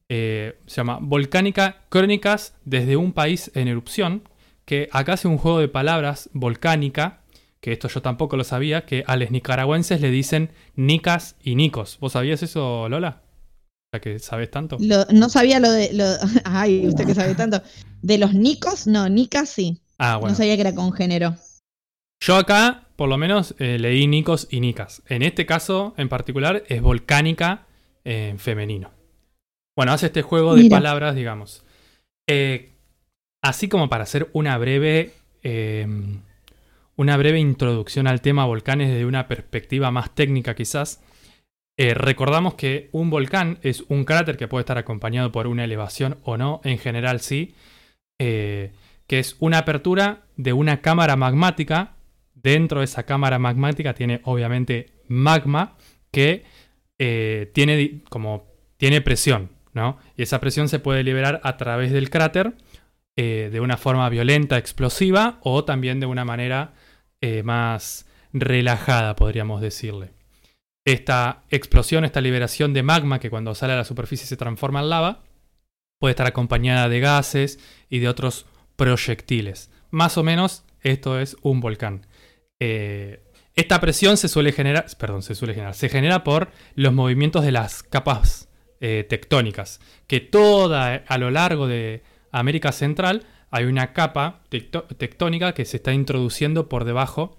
[SPEAKER 1] Eh, se llama Volcánica Crónicas desde un país en erupción, que acá hace un juego de palabras, volcánica, que esto yo tampoco lo sabía, que a los nicaragüenses le dicen nicas y nicos. ¿Vos sabías eso, Lola? Ya que sabes tanto.
[SPEAKER 2] No sabía lo de. Ay, usted que sabe tanto. De los nicos, no, nicas sí.
[SPEAKER 1] Ah, bueno.
[SPEAKER 2] No sabía que era con género.
[SPEAKER 1] Yo acá, por lo menos, eh, leí Nicos y Nicas. En este caso, en particular, es volcánica en femenino. Bueno, hace este juego de
[SPEAKER 2] Mira.
[SPEAKER 1] palabras, digamos. Eh, así como para hacer una breve. eh, una breve introducción al tema volcanes desde una perspectiva más técnica, quizás. eh, recordamos que un volcán es un cráter que puede estar acompañado por una elevación o no, en general sí, eh, que es una apertura de una cámara magmática. Dentro de esa cámara magmática tiene obviamente magma que eh, tiene como tiene presión, ¿no? Y esa presión se puede liberar a través del cráter eh, de una forma violenta, explosiva o también de una manera más relajada, podríamos decirle. Esta explosión, esta liberación de magma que cuando sale a la superficie se transforma en lava, puede estar acompañada de gases y de otros proyectiles. Más o menos esto es un volcán. Eh, esta presión se suele generar, perdón, se suele generar, se genera por los movimientos de las capas eh, tectónicas, que toda a lo largo de América Central hay una capa tectónica que se está introduciendo por debajo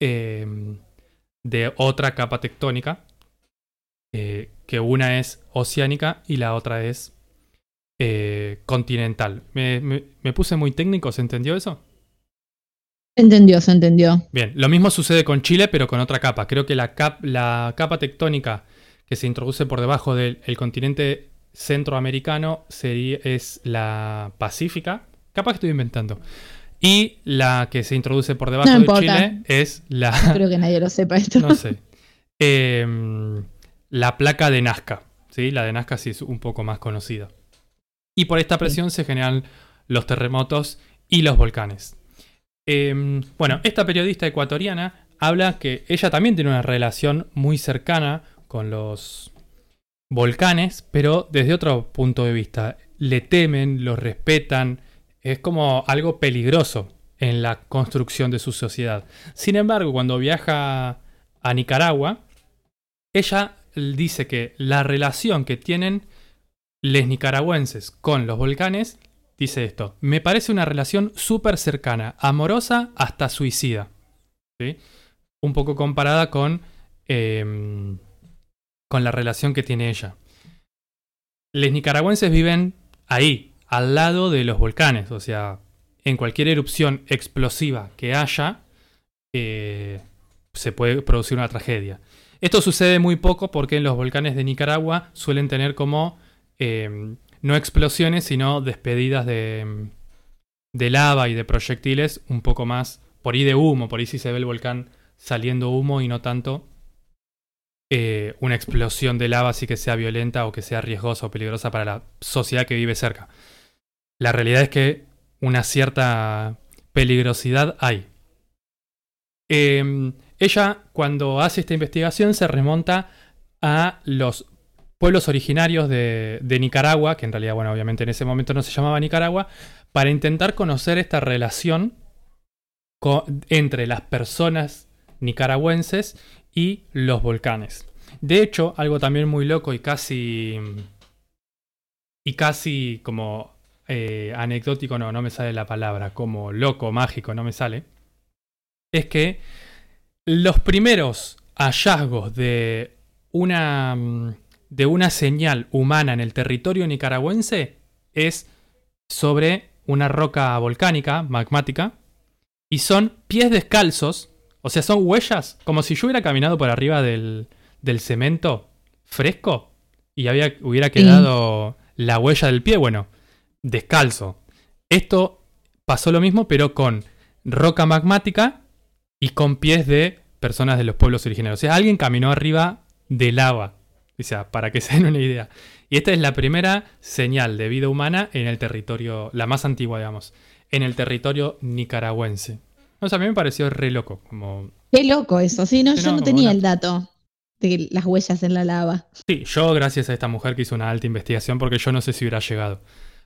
[SPEAKER 1] eh, de otra capa tectónica, eh, que una es oceánica y la otra es eh, continental. Me, me- me puse muy técnico, ¿se entendió eso?
[SPEAKER 2] Se entendió, se entendió.
[SPEAKER 1] Bien, lo mismo sucede con Chile, pero con otra capa. Creo que la, cap- la capa tectónica que se introduce por debajo del el continente centroamericano sería, es la pacífica. Capaz que estoy inventando. Y la que se introduce por debajo
[SPEAKER 2] No
[SPEAKER 1] de. Chile es la.
[SPEAKER 2] Creo que nadie lo sepa esto.
[SPEAKER 1] no sé. Em, la placa de Nazca. ¿sí? La de Nazca sí es un poco más conocida. Y por esta presión se generan los terremotos y los volcanes. Em, bueno, esta periodista ecuatoriana habla que ella también tiene una relación muy cercana con los volcanes, pero desde otro punto de vista. Le temen, los respetan, es como algo peligroso en la construcción de su sociedad. Sin embargo, cuando viaja a Nicaragua, ella dice que la relación que tienen los nicaragüenses con los volcanes, dice esto, me parece una relación súper cercana, amorosa hasta suicida. ¿Sí? Un poco comparada con, em, con la relación que tiene ella. Los nicaragüenses viven ahí, al lado de los volcanes, o sea, en cualquier erupción explosiva que haya, eh, se puede producir una tragedia. Esto sucede muy poco porque en los volcanes de Nicaragua suelen tener como eh, no explosiones, sino despedidas de, de lava y de proyectiles un poco más por ahí de humo, por ahí sí se ve el volcán saliendo humo y no tanto eh, una explosión de lava así que sea violenta o que sea riesgosa o peligrosa para la sociedad que vive cerca. La realidad es que una cierta peligrosidad hay. Eh, ella cuando hace esta investigación se remonta a los pueblos originarios de, Nicaragua, que en realidad, bueno, obviamente en ese momento no se llamaba Nicaragua, para intentar conocer esta relación entre las personas nicaragüenses y los volcanes. De hecho, algo también muy loco y casi. y casi como eh, anecdótico, no, no me sale la palabra, como loco, mágico, no me sale. Es que los primeros hallazgos de una. De una señal humana en el territorio nicaragüense es sobre una roca volcánica, magmática, y son pies descalzos, o sea, son huellas, como si yo hubiera caminado por arriba del, del cemento fresco y había, hubiera quedado la huella del pie, bueno, descalzo. Esto pasó lo mismo, pero con roca magmática y con pies de personas de los pueblos originarios. O sea, alguien caminó arriba de lava. O sea, para que se den una idea. Y esta es la primera señal de vida humana en el territorio, la más antigua, digamos, en el territorio nicaragüense. O sea, a mí me pareció re loco. Como,
[SPEAKER 2] Qué loco eso, sí, no,
[SPEAKER 1] Sí,
[SPEAKER 2] yo
[SPEAKER 1] no,
[SPEAKER 2] no tenía
[SPEAKER 1] una-
[SPEAKER 2] el dato de las huellas en la lava.
[SPEAKER 1] sí, yo gracias a esta mujer que hizo una alta investigación porque yo no sé si hubiera llegado.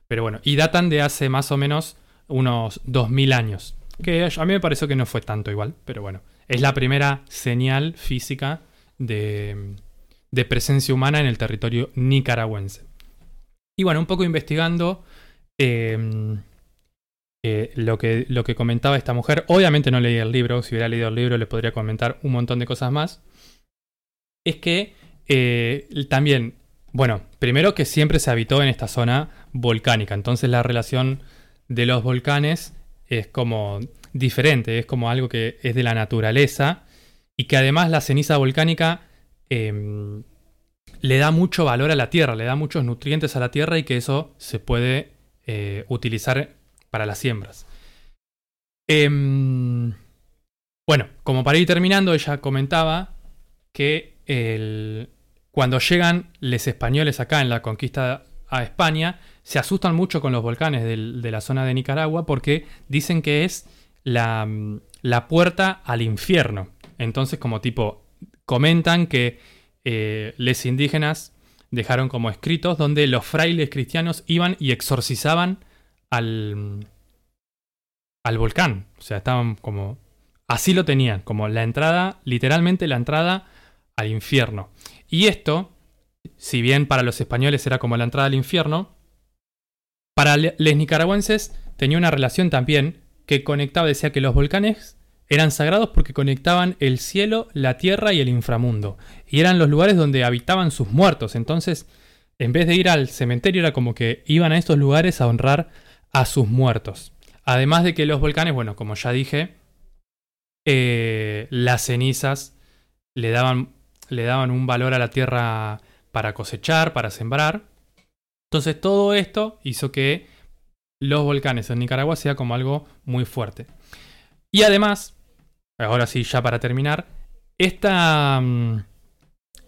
[SPEAKER 1] Pero bueno, y datan de hace más o menos unos 2000 años. Que a mí me pareció que no fue tanto igual, pero bueno. Es la primera señal física de, de presencia humana en el territorio nicaragüense. Y bueno, un poco investigando eh, eh, lo, que, lo que comentaba esta mujer. Obviamente no leí el libro, si hubiera leído el libro le podría comentar un montón de cosas más. Es que eh, también, bueno, primero que siempre se habitó en esta zona volcánica, entonces la relación de los volcanes es como diferente, es como algo que es de la naturaleza y que además la ceniza volcánica em, le da mucho valor a la tierra, le da muchos nutrientes a la tierra y que eso se puede eh, utilizar para las siembras. Em, bueno, como para ir terminando, ella comentaba que cuando llegan los españoles acá en la conquista a España, se asustan mucho con los volcanes de la zona de Nicaragua porque dicen que es la, la puerta al infierno. Entonces, como tipo, comentan que eh, los indígenas dejaron como escritos donde los frailes cristianos iban y exorcizaban al, al volcán. O sea, estaban como... Así lo tenían, como la entrada, literalmente la entrada al infierno. Y esto, si bien para los españoles era como la entrada al infierno, para los nicaragüenses tenía una relación también que conectaba, decía que los volcanes eran sagrados porque conectaban el cielo, la tierra y el inframundo. Y eran los lugares donde habitaban sus muertos. Entonces, en vez de ir al cementerio, era como que iban a estos lugares a honrar a sus muertos. Además de que los volcanes, bueno, como ya dije, eh, las cenizas le daban, le daban un valor a la tierra para cosechar, para sembrar. Entonces todo esto hizo que los volcanes en Nicaragua sea como algo muy fuerte. Y además, ahora sí, ya para terminar, esta, mm,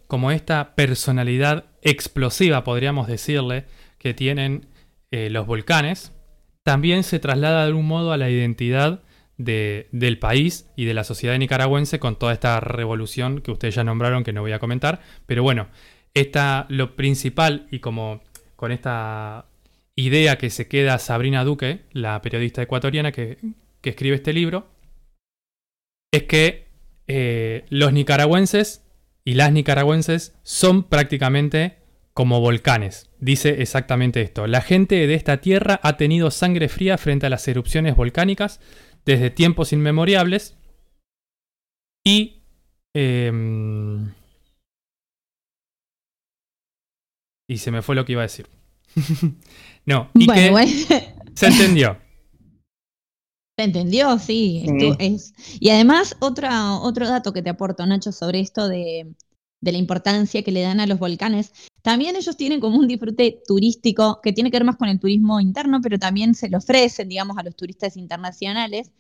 [SPEAKER 1] como esta personalidad explosiva, podríamos decirle, que tienen eh, los volcanes, también se traslada de algún modo a la identidad de- del país y de la sociedad nicaragüense con toda esta revolución que ustedes ya nombraron, que no voy a comentar. Pero bueno, esta, lo principal y como con esta idea que se queda Sabrina Duque, la periodista ecuatoriana que, que escribe este libro, es que eh, los nicaragüenses y las nicaragüenses son prácticamente como volcanes. Dice exactamente esto. La gente de esta tierra ha tenido sangre fría frente a las erupciones volcánicas desde tiempos inmemoriales y... em, y se me fue lo que iba a decir. no, y que
[SPEAKER 2] Bueno, bueno,
[SPEAKER 1] se entendió.
[SPEAKER 2] ¿Se entendió? Sí.
[SPEAKER 7] Sí.
[SPEAKER 2] estu- es- Y además, otra, otro dato que te aporto, Nacho, sobre esto de, de la importancia que le dan a los volcanes. También ellos tienen como un disfrute turístico que tiene que ver más con el turismo interno, pero también se lo ofrecen, digamos, a los turistas internacionales.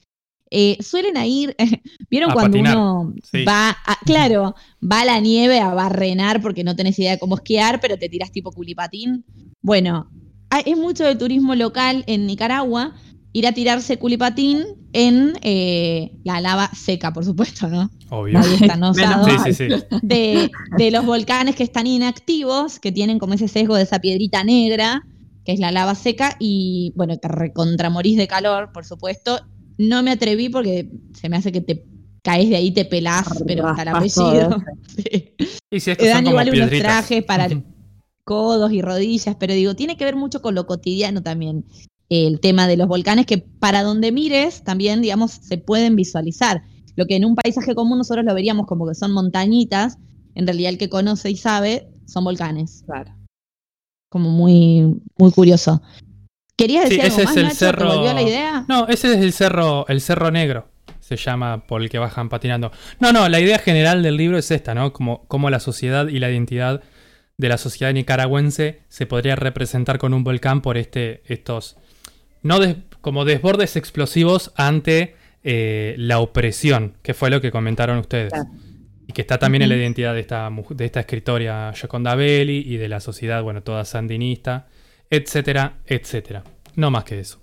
[SPEAKER 2] Eh, suelen a ir, ¿vieron
[SPEAKER 1] A
[SPEAKER 2] cuando
[SPEAKER 1] patinar,
[SPEAKER 2] uno
[SPEAKER 1] sí.
[SPEAKER 2] va, a- claro, va a la nieve a barrenar porque no tenés idea de cómo esquiar, pero te tiras tipo culipatín? Bueno, hay- es mucho del turismo local en Nicaragua ir a tirarse culipatín en eh, la lava seca, por supuesto, ¿no?
[SPEAKER 1] Obvio.
[SPEAKER 2] Nadie está no
[SPEAKER 5] Menos
[SPEAKER 2] osado.
[SPEAKER 1] Sí, sí, sí.
[SPEAKER 2] de, de los volcanes que están inactivos, que tienen como ese sesgo de esa piedrita negra, que es la lava seca, y bueno, te recontramorís de calor, por supuesto. No me atreví porque se me hace que te caes de ahí, te pelás, pero hasta el apellido.
[SPEAKER 5] todo.
[SPEAKER 2] Sí.
[SPEAKER 1] Y si es
[SPEAKER 2] Te dan
[SPEAKER 1] como
[SPEAKER 2] igual unos trajes para codos y rodillas, pero digo, tiene que ver mucho con lo cotidiano también. El tema de los volcanes, que para donde mires también, digamos, se pueden visualizar. Lo que en un paisaje común nosotros lo veríamos como que son montañitas, en realidad el que conoce y sabe son volcanes.
[SPEAKER 5] Claro.
[SPEAKER 2] Como muy, muy curioso. ¿Querías
[SPEAKER 1] Sí,
[SPEAKER 2] decir algo
[SPEAKER 1] ese
[SPEAKER 2] más,
[SPEAKER 1] es el
[SPEAKER 2] Nacho?
[SPEAKER 1] cerro.
[SPEAKER 2] ¿Te volvió la idea?
[SPEAKER 1] No, ese es el cerro, el cerro negro. Se llama por el que bajan patinando. No, no, la idea general del libro es esta, ¿no? Como, como la sociedad y la identidad de la sociedad nicaragüense se podría representar con un volcán por este, estos, no des- como desbordes explosivos ante eh, la opresión, que fue lo que comentaron ustedes.
[SPEAKER 5] Claro.
[SPEAKER 1] Y que está también en la identidad de esta, de esta escritora Yoconda Belli y de la sociedad, bueno, toda sandinista, etcétera, etcétera. No más que eso.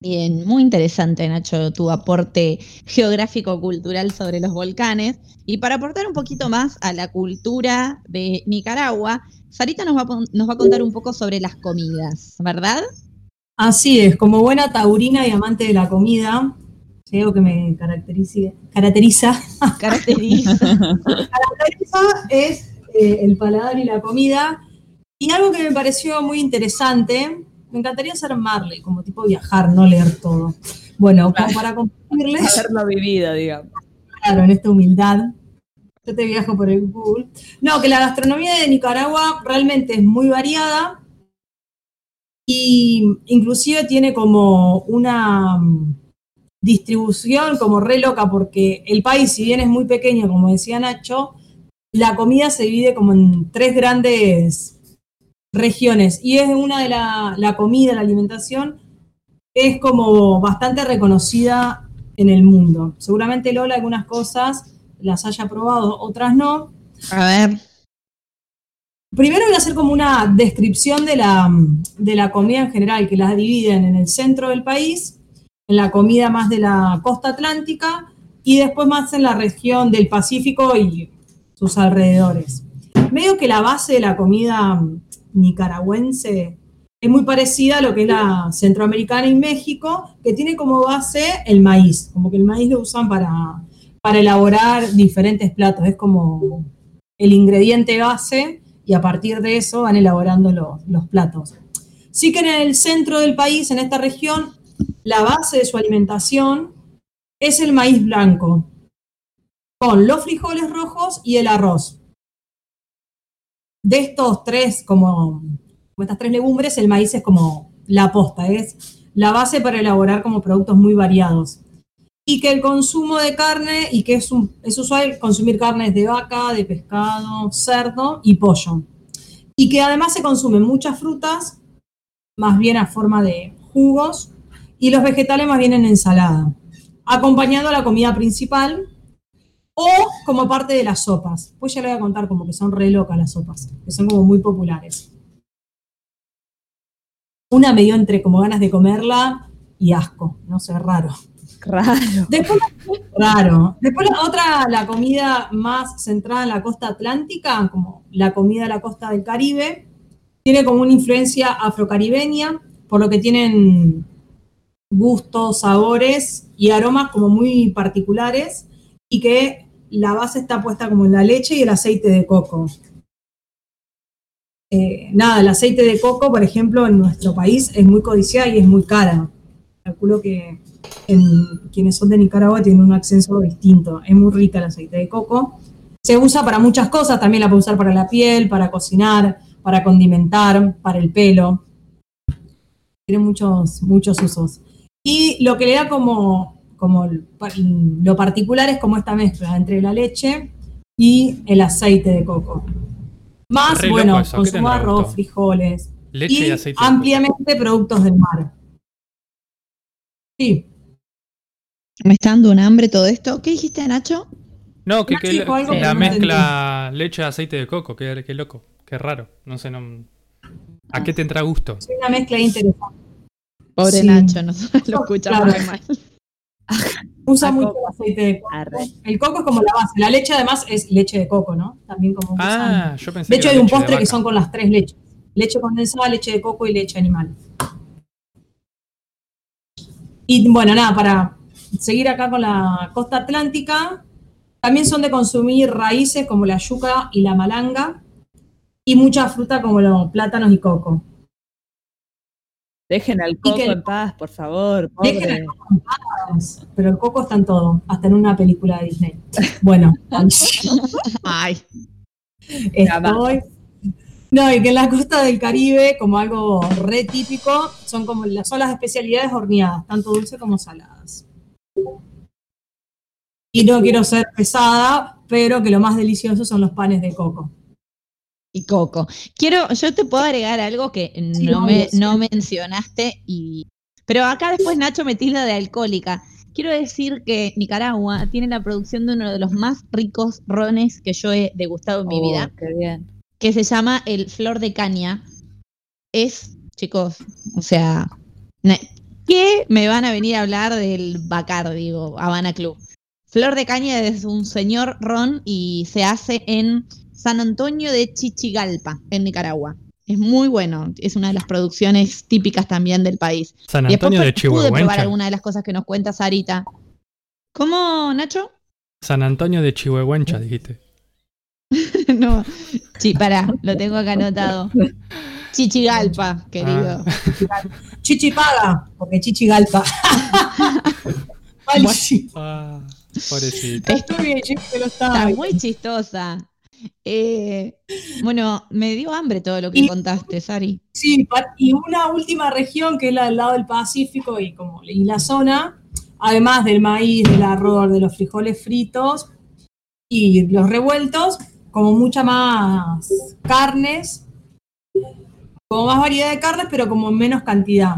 [SPEAKER 2] Bien, muy interesante, Nacho, tu aporte geográfico-cultural sobre los volcanes. Y para aportar un poquito más a la cultura de Nicaragua, Sarita nos va a, nos va a contar un poco sobre las comidas, ¿verdad?
[SPEAKER 4] Así es, como buena taurina y amante de la comida, algo que me caracteriza, caracteriza,
[SPEAKER 2] Caracteriza.
[SPEAKER 4] caracteriza es eh, el paladar y la comida. Y algo que me pareció muy interesante, me encantaría ser Marley, como tipo viajar, no leer todo. Bueno, como para compartirles,
[SPEAKER 5] Haberlo vivido, digamos.
[SPEAKER 4] claro, en esta humildad, yo te viajo por el Google. No, que la gastronomía de Nicaragua realmente es muy variada y inclusive tiene como una mm, distribución como re loca porque el país, si bien es muy pequeño, como decía Nacho, la comida se divide como en tres grandes regiones y es una de la, la comida, la alimentación, es como bastante reconocida en el mundo. Seguramente Lola algunas cosas las haya probado, otras no.
[SPEAKER 2] A ver.
[SPEAKER 4] Primero voy a hacer como una descripción de la, de la comida en general, que las dividen en el centro del país, en la comida más de la costa atlántica y después más en la región del Pacífico y sus alrededores. Medio que la base de la comida nicaragüense es muy parecida a lo que es la centroamericana y México, que tiene como base el maíz, como que el maíz lo usan para, para elaborar diferentes platos, es como el ingrediente base y a partir de eso van elaborando los, los platos. Sí que en el centro del país, en esta región, la base de su alimentación es el maíz blanco, con los frijoles rojos y el arroz. De estos tres, como, estas tres legumbres, el maíz es como la posta, es la base para elaborar como productos muy variados. Y que el consumo de carne, y que es, es usual consumir carnes de vaca, de pescado, cerdo y pollo. Y que además se consumen muchas frutas, más bien a forma de jugos, y los vegetales más bien en ensalada, acompañando a la comida principal o como parte de las sopas. Pues ya le voy a contar como que son re locas las sopas, que son como muy populares. Una me dio entre como ganas de comerla y asco, no sé, raro.
[SPEAKER 5] Raro.
[SPEAKER 4] Después, raro. Después la otra, la comida más centrada en la costa atlántica, como la comida de la costa del Caribe, tiene como una influencia afrocaribeña, por lo que tienen gustos, sabores y aromas como muy particulares y que la base está puesta como en la leche y el aceite de coco. Eh, nada, el aceite de coco, por ejemplo, en nuestro país es muy codiciada y es muy cara. Calculo que en quienes son de Nicaragua tienen un acceso distinto. Es muy rica el aceite de coco. Se usa para muchas cosas, también la puede usar para la piel, para cocinar, para condimentar, para el pelo. Tiene muchos, muchos usos. Y lo que le da como, como lo particular es como esta mezcla entre la leche y el aceite de coco. Más,
[SPEAKER 1] Re
[SPEAKER 4] bueno,
[SPEAKER 1] loco eso, ¿qué
[SPEAKER 4] consumo arroz, frijoles
[SPEAKER 1] Leche y,
[SPEAKER 4] y
[SPEAKER 1] aceite. de coco.
[SPEAKER 4] ampliamente productos del mar. Sí,
[SPEAKER 2] Me está dando un hambre todo esto. ¿Qué dijiste, Nacho?
[SPEAKER 1] No, que, que la, la mezcla leche, aceite de coco, qué, qué loco, qué raro. No sé, no. ¿A qué tendrá gusto?
[SPEAKER 4] es una mezcla interesante.
[SPEAKER 2] Pobre
[SPEAKER 4] Sí.
[SPEAKER 2] Nacho, nosotros lo escuchamos
[SPEAKER 4] Claro.
[SPEAKER 2] re mal.
[SPEAKER 4] Usa mucho el aceite de coco.
[SPEAKER 5] Arre.
[SPEAKER 4] El coco es como la base. La leche además es leche de coco, ¿no? También como usan.
[SPEAKER 1] Ah, yo pensé
[SPEAKER 4] De hecho
[SPEAKER 1] que
[SPEAKER 4] hay un postre que son con las tres leches. Leche condensada, leche de coco y leche animal. Y bueno, nada, para seguir acá con la costa atlántica, también son de consumir raíces como la yuca y la malanga y mucha fruta como los plátanos y coco.
[SPEAKER 5] Dejen al coco
[SPEAKER 4] que-
[SPEAKER 5] en paz, por favor. Pobre.
[SPEAKER 4] Dejen al coco en paz, Pero el coco está en todo, hasta en una película de Disney. Bueno,
[SPEAKER 2] Ay,
[SPEAKER 4] estoy. No, y que en la costa del Caribe, como algo re típico, son como las, son las especialidades horneadas, tanto dulces como saladas. Y no quiero ser pesada, pero que lo más delicioso son los panes de coco.
[SPEAKER 2] y Coco. Quiero, yo te puedo agregar algo que
[SPEAKER 4] Sí,
[SPEAKER 2] no, me, no mencionaste, y, pero acá después Nacho me tilda de alcohólica. Quiero decir que Nicaragua tiene la producción de uno de los más ricos rones que yo he degustado en mi
[SPEAKER 5] Oh,
[SPEAKER 2] vida,
[SPEAKER 5] Qué bien.
[SPEAKER 2] que se llama el Flor de Caña. Es, chicos, o sea, ¿qué me van a venir a hablar del Bacar, digo, Habana Club? Flor de Caña es un señor ron y se hace en San Antonio de Chichigalpa, en Nicaragua. Es muy bueno, es una de las producciones típicas también del país.
[SPEAKER 1] San
[SPEAKER 2] Y
[SPEAKER 1] Antonio de
[SPEAKER 2] pude probar alguna de las cosas que nos cuenta Sarita. ¿Cómo, Nacho?
[SPEAKER 1] San Antonio de Chihuahuencha, dijiste.
[SPEAKER 2] no, chi, pará, lo tengo acá anotado. Chichigalpa, querido.
[SPEAKER 1] Ah.
[SPEAKER 4] Chichipaga, porque chichigalpa.
[SPEAKER 1] Ah, pobrecito.
[SPEAKER 4] Estoy bien, yo que lo estaba
[SPEAKER 2] Está muy chistosa. Eh, bueno, me dio hambre todo lo que
[SPEAKER 4] Y-
[SPEAKER 2] contaste, Sari.
[SPEAKER 4] Sí, y una última región que es la del lado del Pacífico y como y la zona, además del maíz, del arroz, de los frijoles fritos y los revueltos, como mucha más carnes, como más variedad de carnes, pero como en menos cantidad.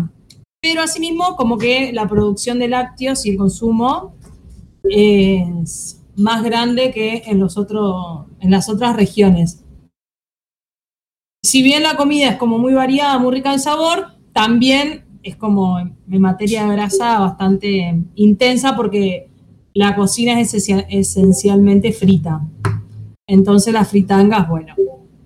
[SPEAKER 4] Pero asimismo, como que la producción de lácteos y el consumo es más grande que en los otros, en las otras regiones si bien la comida es como muy variada, muy rica en sabor, también es como en materia de grasa bastante intensa porque la cocina es esencia- esencialmente frita. Entonces las fritangas, bueno,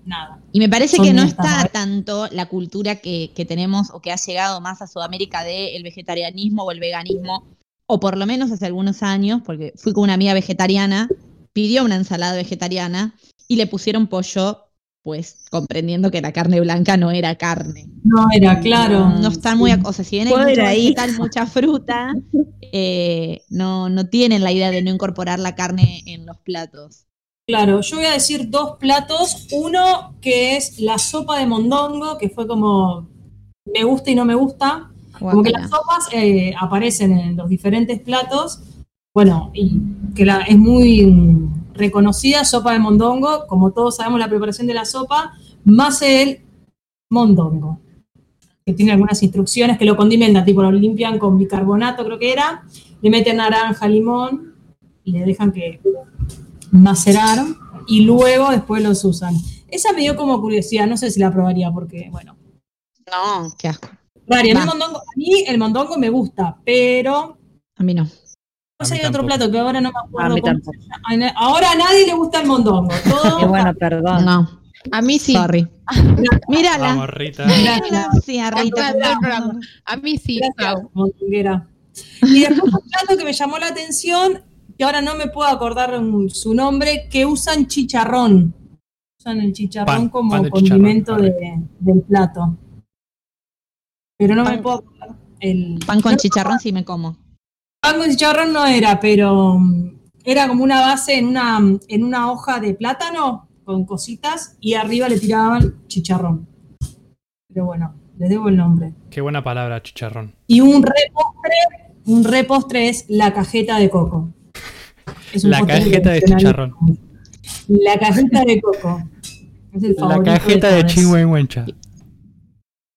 [SPEAKER 4] nada.
[SPEAKER 2] Y me parece que no está
[SPEAKER 4] ver.
[SPEAKER 2] tanto la cultura que, que tenemos o que ha llegado más a Sudamérica del vegetarianismo o el veganismo, o por lo menos hace algunos años, porque fui con una amiga vegetariana, pidió una ensalada vegetariana y le pusieron pollo, pues comprendiendo que la carne blanca no era carne.
[SPEAKER 4] No era claro.
[SPEAKER 2] No, no están muy, o sea, si bien hay mucho mucha fruta, eh, no, no tienen la idea de no incorporar la carne en los platos.
[SPEAKER 4] Claro, yo voy a decir dos platos. Uno que es la sopa de mondongo, que fue como me gusta y no me gusta. Como que las sopas eh, aparecen en los diferentes platos. Bueno, y que la, es muy reconocida, sopa de mondongo. Como todos sabemos la preparación de la sopa, más el mondongo. Que tiene algunas instrucciones que lo condimentan, tipo lo limpian con bicarbonato, creo que era. Le meten naranja, limón, y le dejan que macerar. Y luego después los usan. Esa me dio como curiosidad, no sé si la probaría porque, bueno,
[SPEAKER 2] No, qué asco.
[SPEAKER 4] Rari, a mí, mondongo, a mí el mondongo me gusta, pero
[SPEAKER 2] A mí no.
[SPEAKER 4] No sé, hay otro plato que ahora no me acuerdo.
[SPEAKER 5] A mí
[SPEAKER 4] cómo se Ahora a nadie le gusta el mondongo. Todo
[SPEAKER 5] Y bueno, perdón.
[SPEAKER 2] No,
[SPEAKER 3] A mí sí.
[SPEAKER 2] sorry. Mírala.
[SPEAKER 1] Vamos, Rita.
[SPEAKER 2] Mírala, sí, a Rita.
[SPEAKER 3] A mí sí.
[SPEAKER 4] Gracias. Y después un plato que me llamó la atención, que ahora no me puedo acordar su nombre, que usan chicharrón. Usan el chicharrón
[SPEAKER 1] Pan-
[SPEAKER 4] como
[SPEAKER 1] pan de
[SPEAKER 4] condimento
[SPEAKER 1] chicharrón,
[SPEAKER 4] de- del plato. Pero no me puedo acordar. El,
[SPEAKER 2] Pan con
[SPEAKER 4] no,
[SPEAKER 2] chicharrón sí me como.
[SPEAKER 4] Pan con chicharrón no era, pero mm, era como una base en una, en una hoja de plátano con cositas y arriba le tiraban chicharrón. Pero bueno, les debo el nombre.
[SPEAKER 1] Qué buena palabra, chicharrón.
[SPEAKER 4] Y un repostre, un repostre es la cajeta de coco.
[SPEAKER 1] La cajeta de
[SPEAKER 4] tradicional.
[SPEAKER 1] chicharrón.
[SPEAKER 4] La cajeta de coco. Es el
[SPEAKER 1] La cajeta de
[SPEAKER 4] todos.
[SPEAKER 1] Chihuahuencha.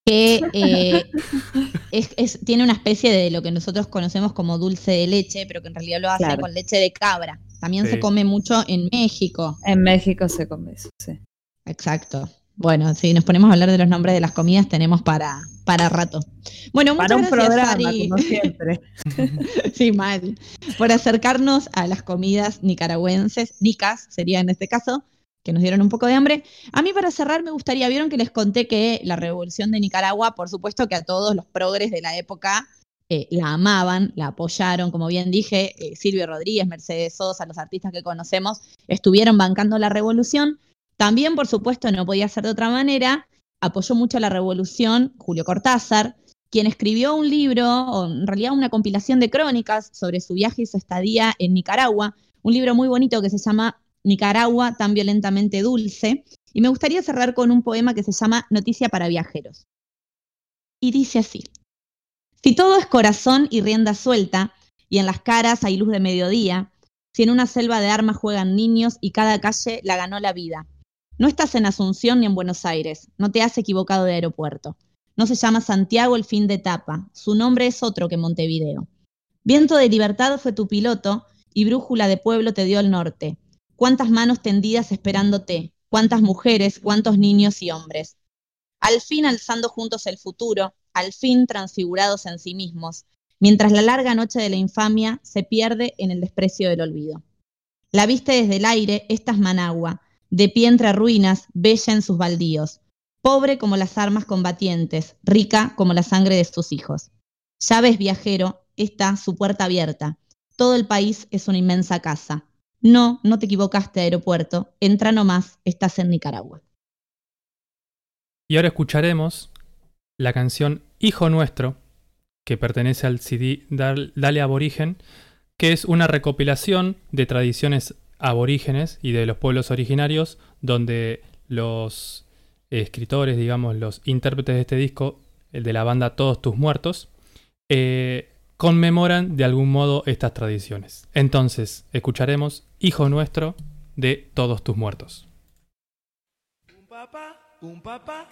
[SPEAKER 2] Que eh, es- es- tiene una especie de lo que nosotros conocemos como dulce de leche, pero que en realidad lo
[SPEAKER 5] Claro.
[SPEAKER 2] con leche de cabra. También
[SPEAKER 1] Sí.
[SPEAKER 2] se come mucho en México.
[SPEAKER 5] En México se come eso, sí.
[SPEAKER 2] Exacto. Bueno, si nos ponemos a hablar de los nombres de las comidas, tenemos para, para rato. Bueno, muchas
[SPEAKER 5] Para un
[SPEAKER 2] gracias,
[SPEAKER 5] programa,
[SPEAKER 2] Ari.
[SPEAKER 5] como siempre.
[SPEAKER 2] sí, mal. Por acercarnos a las comidas nicaragüenses, nicas sería en este caso, que nos dieron un poco de hambre. A mí para cerrar me gustaría, vieron que les conté que la revolución de Nicaragua, por supuesto que a todos los progres de la época eh, la amaban, la apoyaron, como bien dije, eh, Silvio Rodríguez, Mercedes Sosa, los artistas que conocemos, estuvieron bancando la revolución. También, por supuesto, no podía ser de otra manera, apoyó mucho la revolución Julio Cortázar, quien escribió un libro, o en realidad una compilación de crónicas sobre su viaje y su estadía en Nicaragua, un libro muy bonito que se llama Nicaragua tan violentamente dulce, y me gustaría cerrar con un poema que se llama Noticia para viajeros. Y dice así, si todo es corazón y rienda suelta, y en las caras hay luz de mediodía, si en una selva de armas juegan niños y cada calle la ganó la vida. No estás en Asunción ni en Buenos Aires, no te has equivocado de aeropuerto. No se llama Santiago el fin de etapa, su nombre es otro que Montevideo. Viento de libertad fue tu piloto y brújula de pueblo te dio el norte. Cuántas manos tendidas esperándote, cuántas mujeres, cuántos niños y hombres. Al fin alzando juntos el futuro, al fin transfigurados en sí mismos, mientras la larga noche de la infamia se pierde en el desprecio del olvido. La viste desde el aire, esta es Managua, de pie entre ruinas, bella en sus baldíos, pobre como las armas combatientes, rica como la sangre de sus hijos. Ya ves, viajero, está su puerta abierta. Todo el país es una inmensa casa. No, no te equivocaste, aeropuerto. Entra nomás, estás en Nicaragua.
[SPEAKER 1] Y ahora escucharemos la canción Hijo Nuestro, que pertenece al CD Dal- Dale Aborigen, que es una recopilación de tradiciones aborígenes y de los pueblos originarios, donde los escritores, digamos, los intérpretes de este disco, el de la banda Todos Tus Muertos, eh, conmemoran de algún modo estas tradiciones. Entonces, escucharemos Hijo Nuestro de Todos Tus Muertos.
[SPEAKER 7] Un papá, un papá.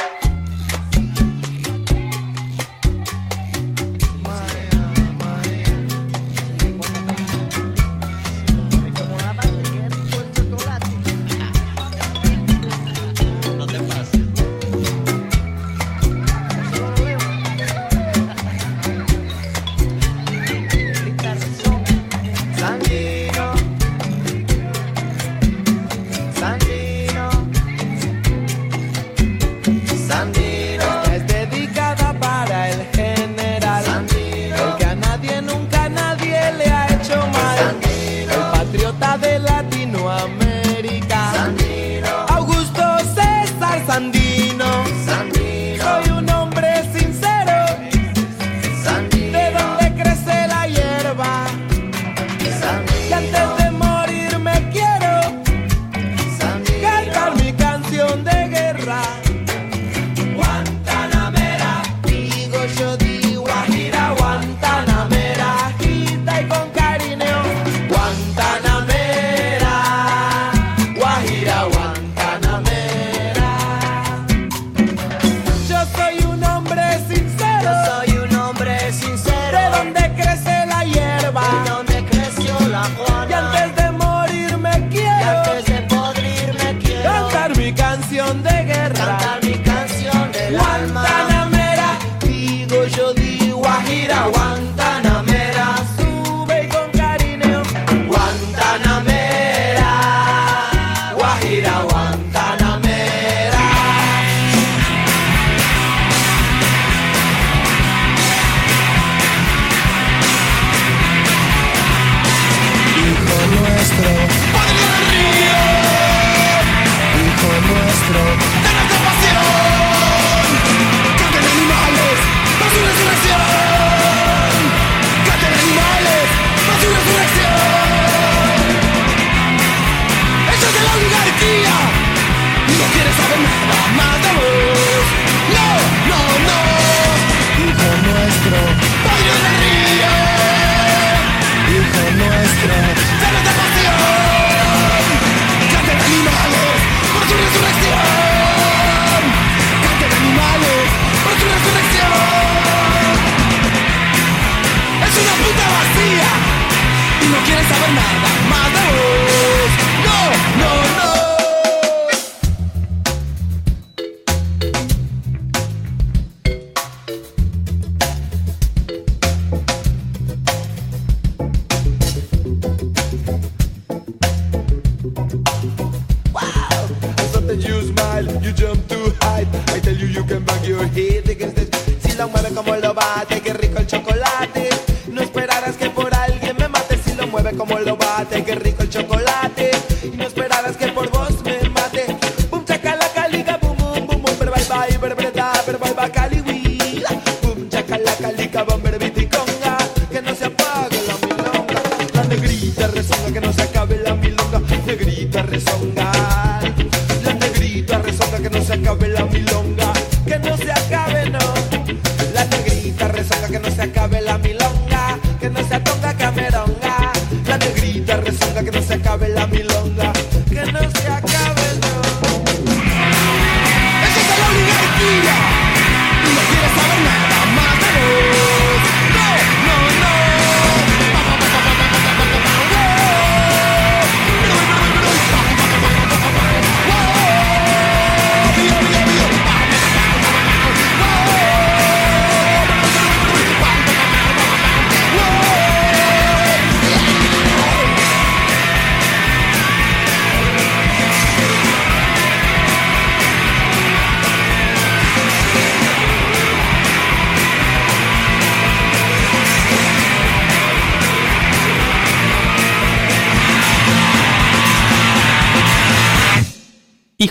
[SPEAKER 8] i love mi lado.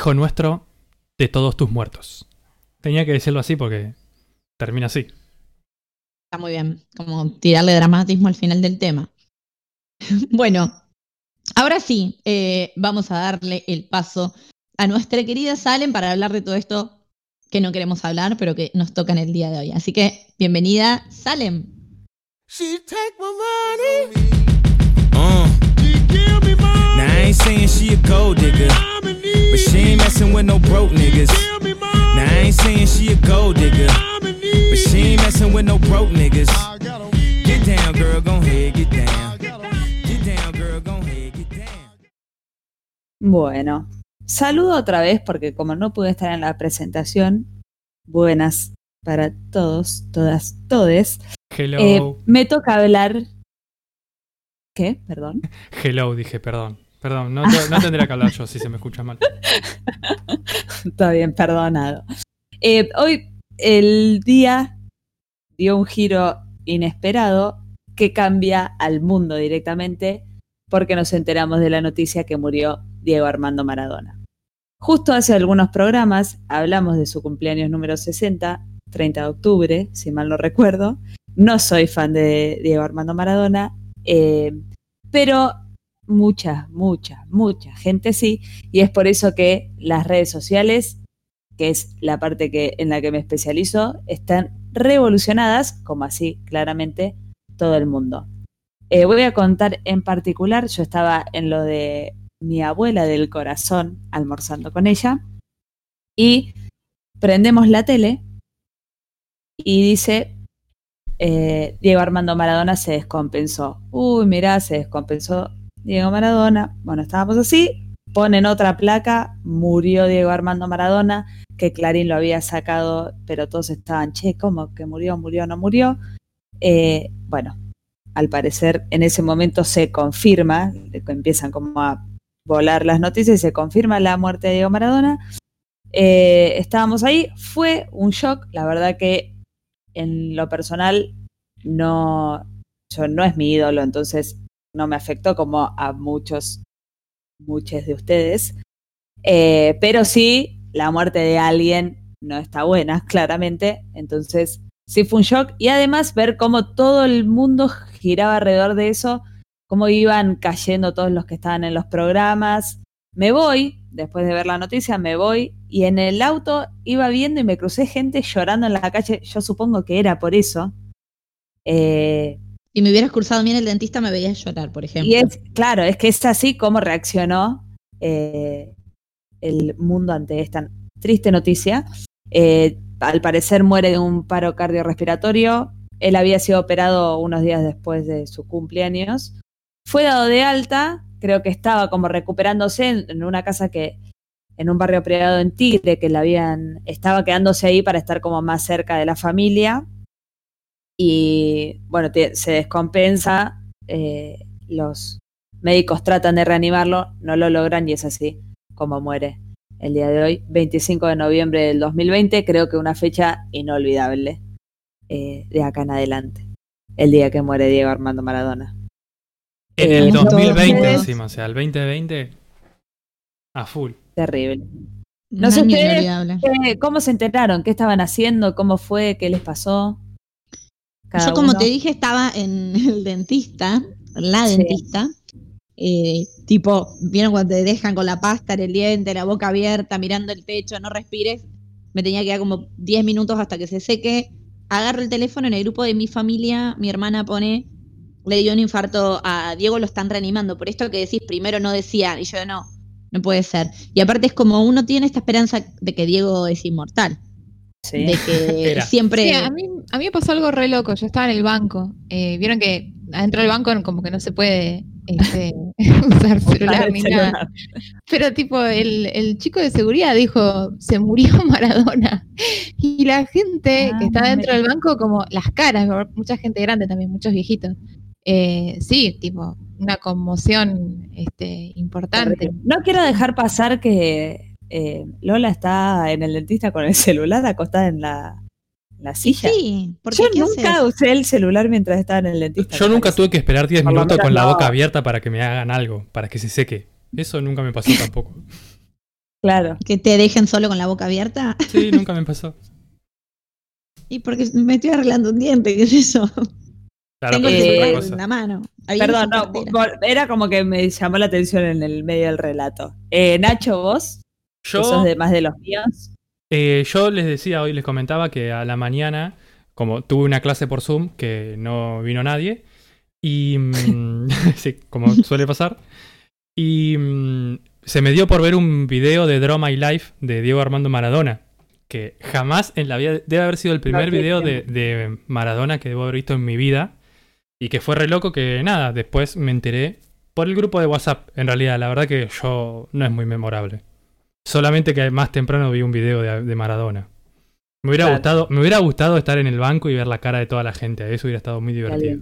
[SPEAKER 8] Hijo nuestro de
[SPEAKER 1] todos tus muertos. Tenía que decirlo así porque termina así.
[SPEAKER 2] Está muy bien, como tirarle dramatismo al final del tema. bueno, ahora sí, eh, vamos a darle el paso a nuestra querida Salem para hablar de todo esto que no queremos hablar, pero que nos toca en el día de hoy. Así que, bienvenida, Salem.
[SPEAKER 7] She take my money.
[SPEAKER 9] Uh. Now I ain't saying she a gold digger, but she ain't messing with no broke niggas. Now I ain't saying she a gold digger, but she ain't messing with no broke niggas. Get down, girl, gon' ahead, get down. Get down, girl, gon' ahead, get down.
[SPEAKER 5] Bueno, saludo otra vez porque como no pude estar en la presentación, buenas para todos, todas, todes.
[SPEAKER 1] Hello.
[SPEAKER 5] Eh, me toca hablar. ¿Qué? Perdón.
[SPEAKER 1] Hello, dije, perdón. Perdón, no, no tendría que hablar yo si se me escucha mal.
[SPEAKER 5] Está bien, perdonado. Eh, hoy el día dio un giro inesperado que cambia al mundo directamente porque nos enteramos de la noticia que murió Diego Armando Maradona. Justo hace algunos programas hablamos de su cumpleaños número 60, 30 de octubre, si mal no recuerdo. No soy fan de Diego Armando Maradona, eh, pero mucha, mucha, mucha gente sí, y es por eso que las redes sociales, que es la parte que, en la que me especializo, están revolucionadas, como así claramente todo el mundo. Eh, voy a contar en particular, yo estaba en lo de mi abuela del corazón almorzando con ella, y prendemos la tele y dice, eh, Diego Armando Maradona se descompensó. Uy, mirá, se descompensó Diego Maradona. Bueno, estábamos así. Ponen otra placa, murió Diego Armando Maradona, que Clarín lo había sacado, pero todos estaban, che, ¿cómo que murió, murió, no murió? Eh, bueno, al parecer en ese momento se confirma, empiezan como a volar las noticias se confirma la muerte de Diego Maradona. Eh, estábamos ahí, fue un shock, la verdad que en lo personal no, yo no es mi ídolo, entonces no me afectó como a muchos, muchos de ustedes, Eh, pero sí, la muerte de alguien no está buena, claramente, entonces sí fue un shock y además ver cómo todo el mundo giraba alrededor de eso, cómo iban cayendo todos los que estaban en los programas. Me voy, después de ver la noticia, me voy y en el auto iba viendo y me crucé gente llorando en la calle, yo supongo que era por eso. Eh,
[SPEAKER 2] Si me hubieras cursado bien el dentista, me veías llorar, por ejemplo.
[SPEAKER 5] y es, claro, es que es así como reaccionó eh, el mundo ante esta triste noticia. Eh, al parecer muere de un paro cardiorrespiratorio. Él había sido operado unos días después de su cumpleaños. Fue dado de alta, creo que estaba como recuperándose en, en una casa que, en un barrio privado en Tigre, que la habían, estaba quedándose ahí para estar como más cerca de la familia. Y bueno, te- se descompensa. eh, los médicos tratan de reanimarlo, no lo logran y es así como muere el día de hoy, 25 de noviembre del 2020, creo que una fecha inolvidable eh, de acá en adelante, el día que muere Diego Armando Maradona.
[SPEAKER 1] En
[SPEAKER 5] Eh,
[SPEAKER 1] el
[SPEAKER 5] todos
[SPEAKER 1] 2020
[SPEAKER 5] ustedes-
[SPEAKER 1] encima, o sea, el 2020 a full.
[SPEAKER 5] Terrible. No sé ustedes,
[SPEAKER 2] inolvidable.
[SPEAKER 5] ¿Qué- ¿Cómo se enteraron? ¿Qué estaban haciendo? ¿Cómo fue? ¿Qué les pasó? Cada
[SPEAKER 2] Yo, como
[SPEAKER 5] uno.
[SPEAKER 2] te dije, estaba en el dentista, la
[SPEAKER 5] Sí.
[SPEAKER 2] dentista. eh, tipo, ¿vieron cuando te dejan con la pasta en el diente, la boca abierta, mirando el techo, no respires? Me tenía que dar como 10 minutos hasta que se seque. Agarro el teléfono en el grupo de mi familia, mi hermana pone, le dio un infarto a Diego, lo están reanimando. Por esto que decís, primero no decía, y yo no, no puede ser. Y aparte es como uno tiene esta esperanza de que Diego es inmortal,
[SPEAKER 5] Sí.
[SPEAKER 2] de que
[SPEAKER 1] Era.
[SPEAKER 2] siempre...
[SPEAKER 3] Sí, a, mí, a mí me pasó algo re loco. Yo estaba en el banco. Eh, Vieron que adentro del banco como que no se puede este, usar celular
[SPEAKER 5] el
[SPEAKER 3] ni
[SPEAKER 5] celular.
[SPEAKER 3] nada. Pero tipo, el, el chico de seguridad dijo, se murió Maradona. Y la gente
[SPEAKER 5] Ah,
[SPEAKER 3] que está dentro del banco, como las caras, mucha gente grande también, muchos viejitos. Eh, sí, tipo, una conmoción este, importante.
[SPEAKER 5] No quiero dejar pasar que eh, Lola está en el dentista con el celular acostada en la, la silla.
[SPEAKER 2] Sí, porque
[SPEAKER 5] Yo
[SPEAKER 2] ¿qué
[SPEAKER 5] nunca
[SPEAKER 2] haces?
[SPEAKER 5] usé el celular mientras estaba en el dentista.
[SPEAKER 1] Yo nunca
[SPEAKER 5] parece.
[SPEAKER 1] tuve que esperar 10
[SPEAKER 5] Por lo
[SPEAKER 1] minutos
[SPEAKER 5] menos
[SPEAKER 1] con la
[SPEAKER 5] no.
[SPEAKER 1] boca abierta para que me hagan algo, para que se seque. Eso nunca me pasó tampoco.
[SPEAKER 5] Claro.
[SPEAKER 2] que te dejen solo con la boca abierta.
[SPEAKER 1] Sí, nunca me pasó.
[SPEAKER 2] Y porque me estoy arreglando un diente, ¿qué es eso?
[SPEAKER 1] Claro,
[SPEAKER 2] Tengo
[SPEAKER 5] Eh,
[SPEAKER 2] la mano. Ahí
[SPEAKER 5] Perdón, no, era como que me llamó la atención en el medio del relato. Eh, Nacho, vos,
[SPEAKER 1] Yo,
[SPEAKER 5] sos de más de los míos.
[SPEAKER 1] eh, yo les decía hoy, les comentaba que a la mañana, como tuve una clase por Zoom que no vino nadie, y mm, sí, como suele pasar, y mm, se me dio por ver un video de Draw My Life de Diego Armando Maradona, que jamás en la vida, debe haber sido el primer video de, de Maradona que debo haber visto en mi vida, y que fue re loco que nada, después me enteré por el grupo de WhatsApp, en realidad, la verdad que yo no es muy memorable. Solamente que más temprano vi un video de, de Maradona. Me hubiera,
[SPEAKER 5] Claro.
[SPEAKER 1] gustado, me hubiera gustado estar en el banco y ver la cara de toda la gente. Eso hubiera estado muy divertido.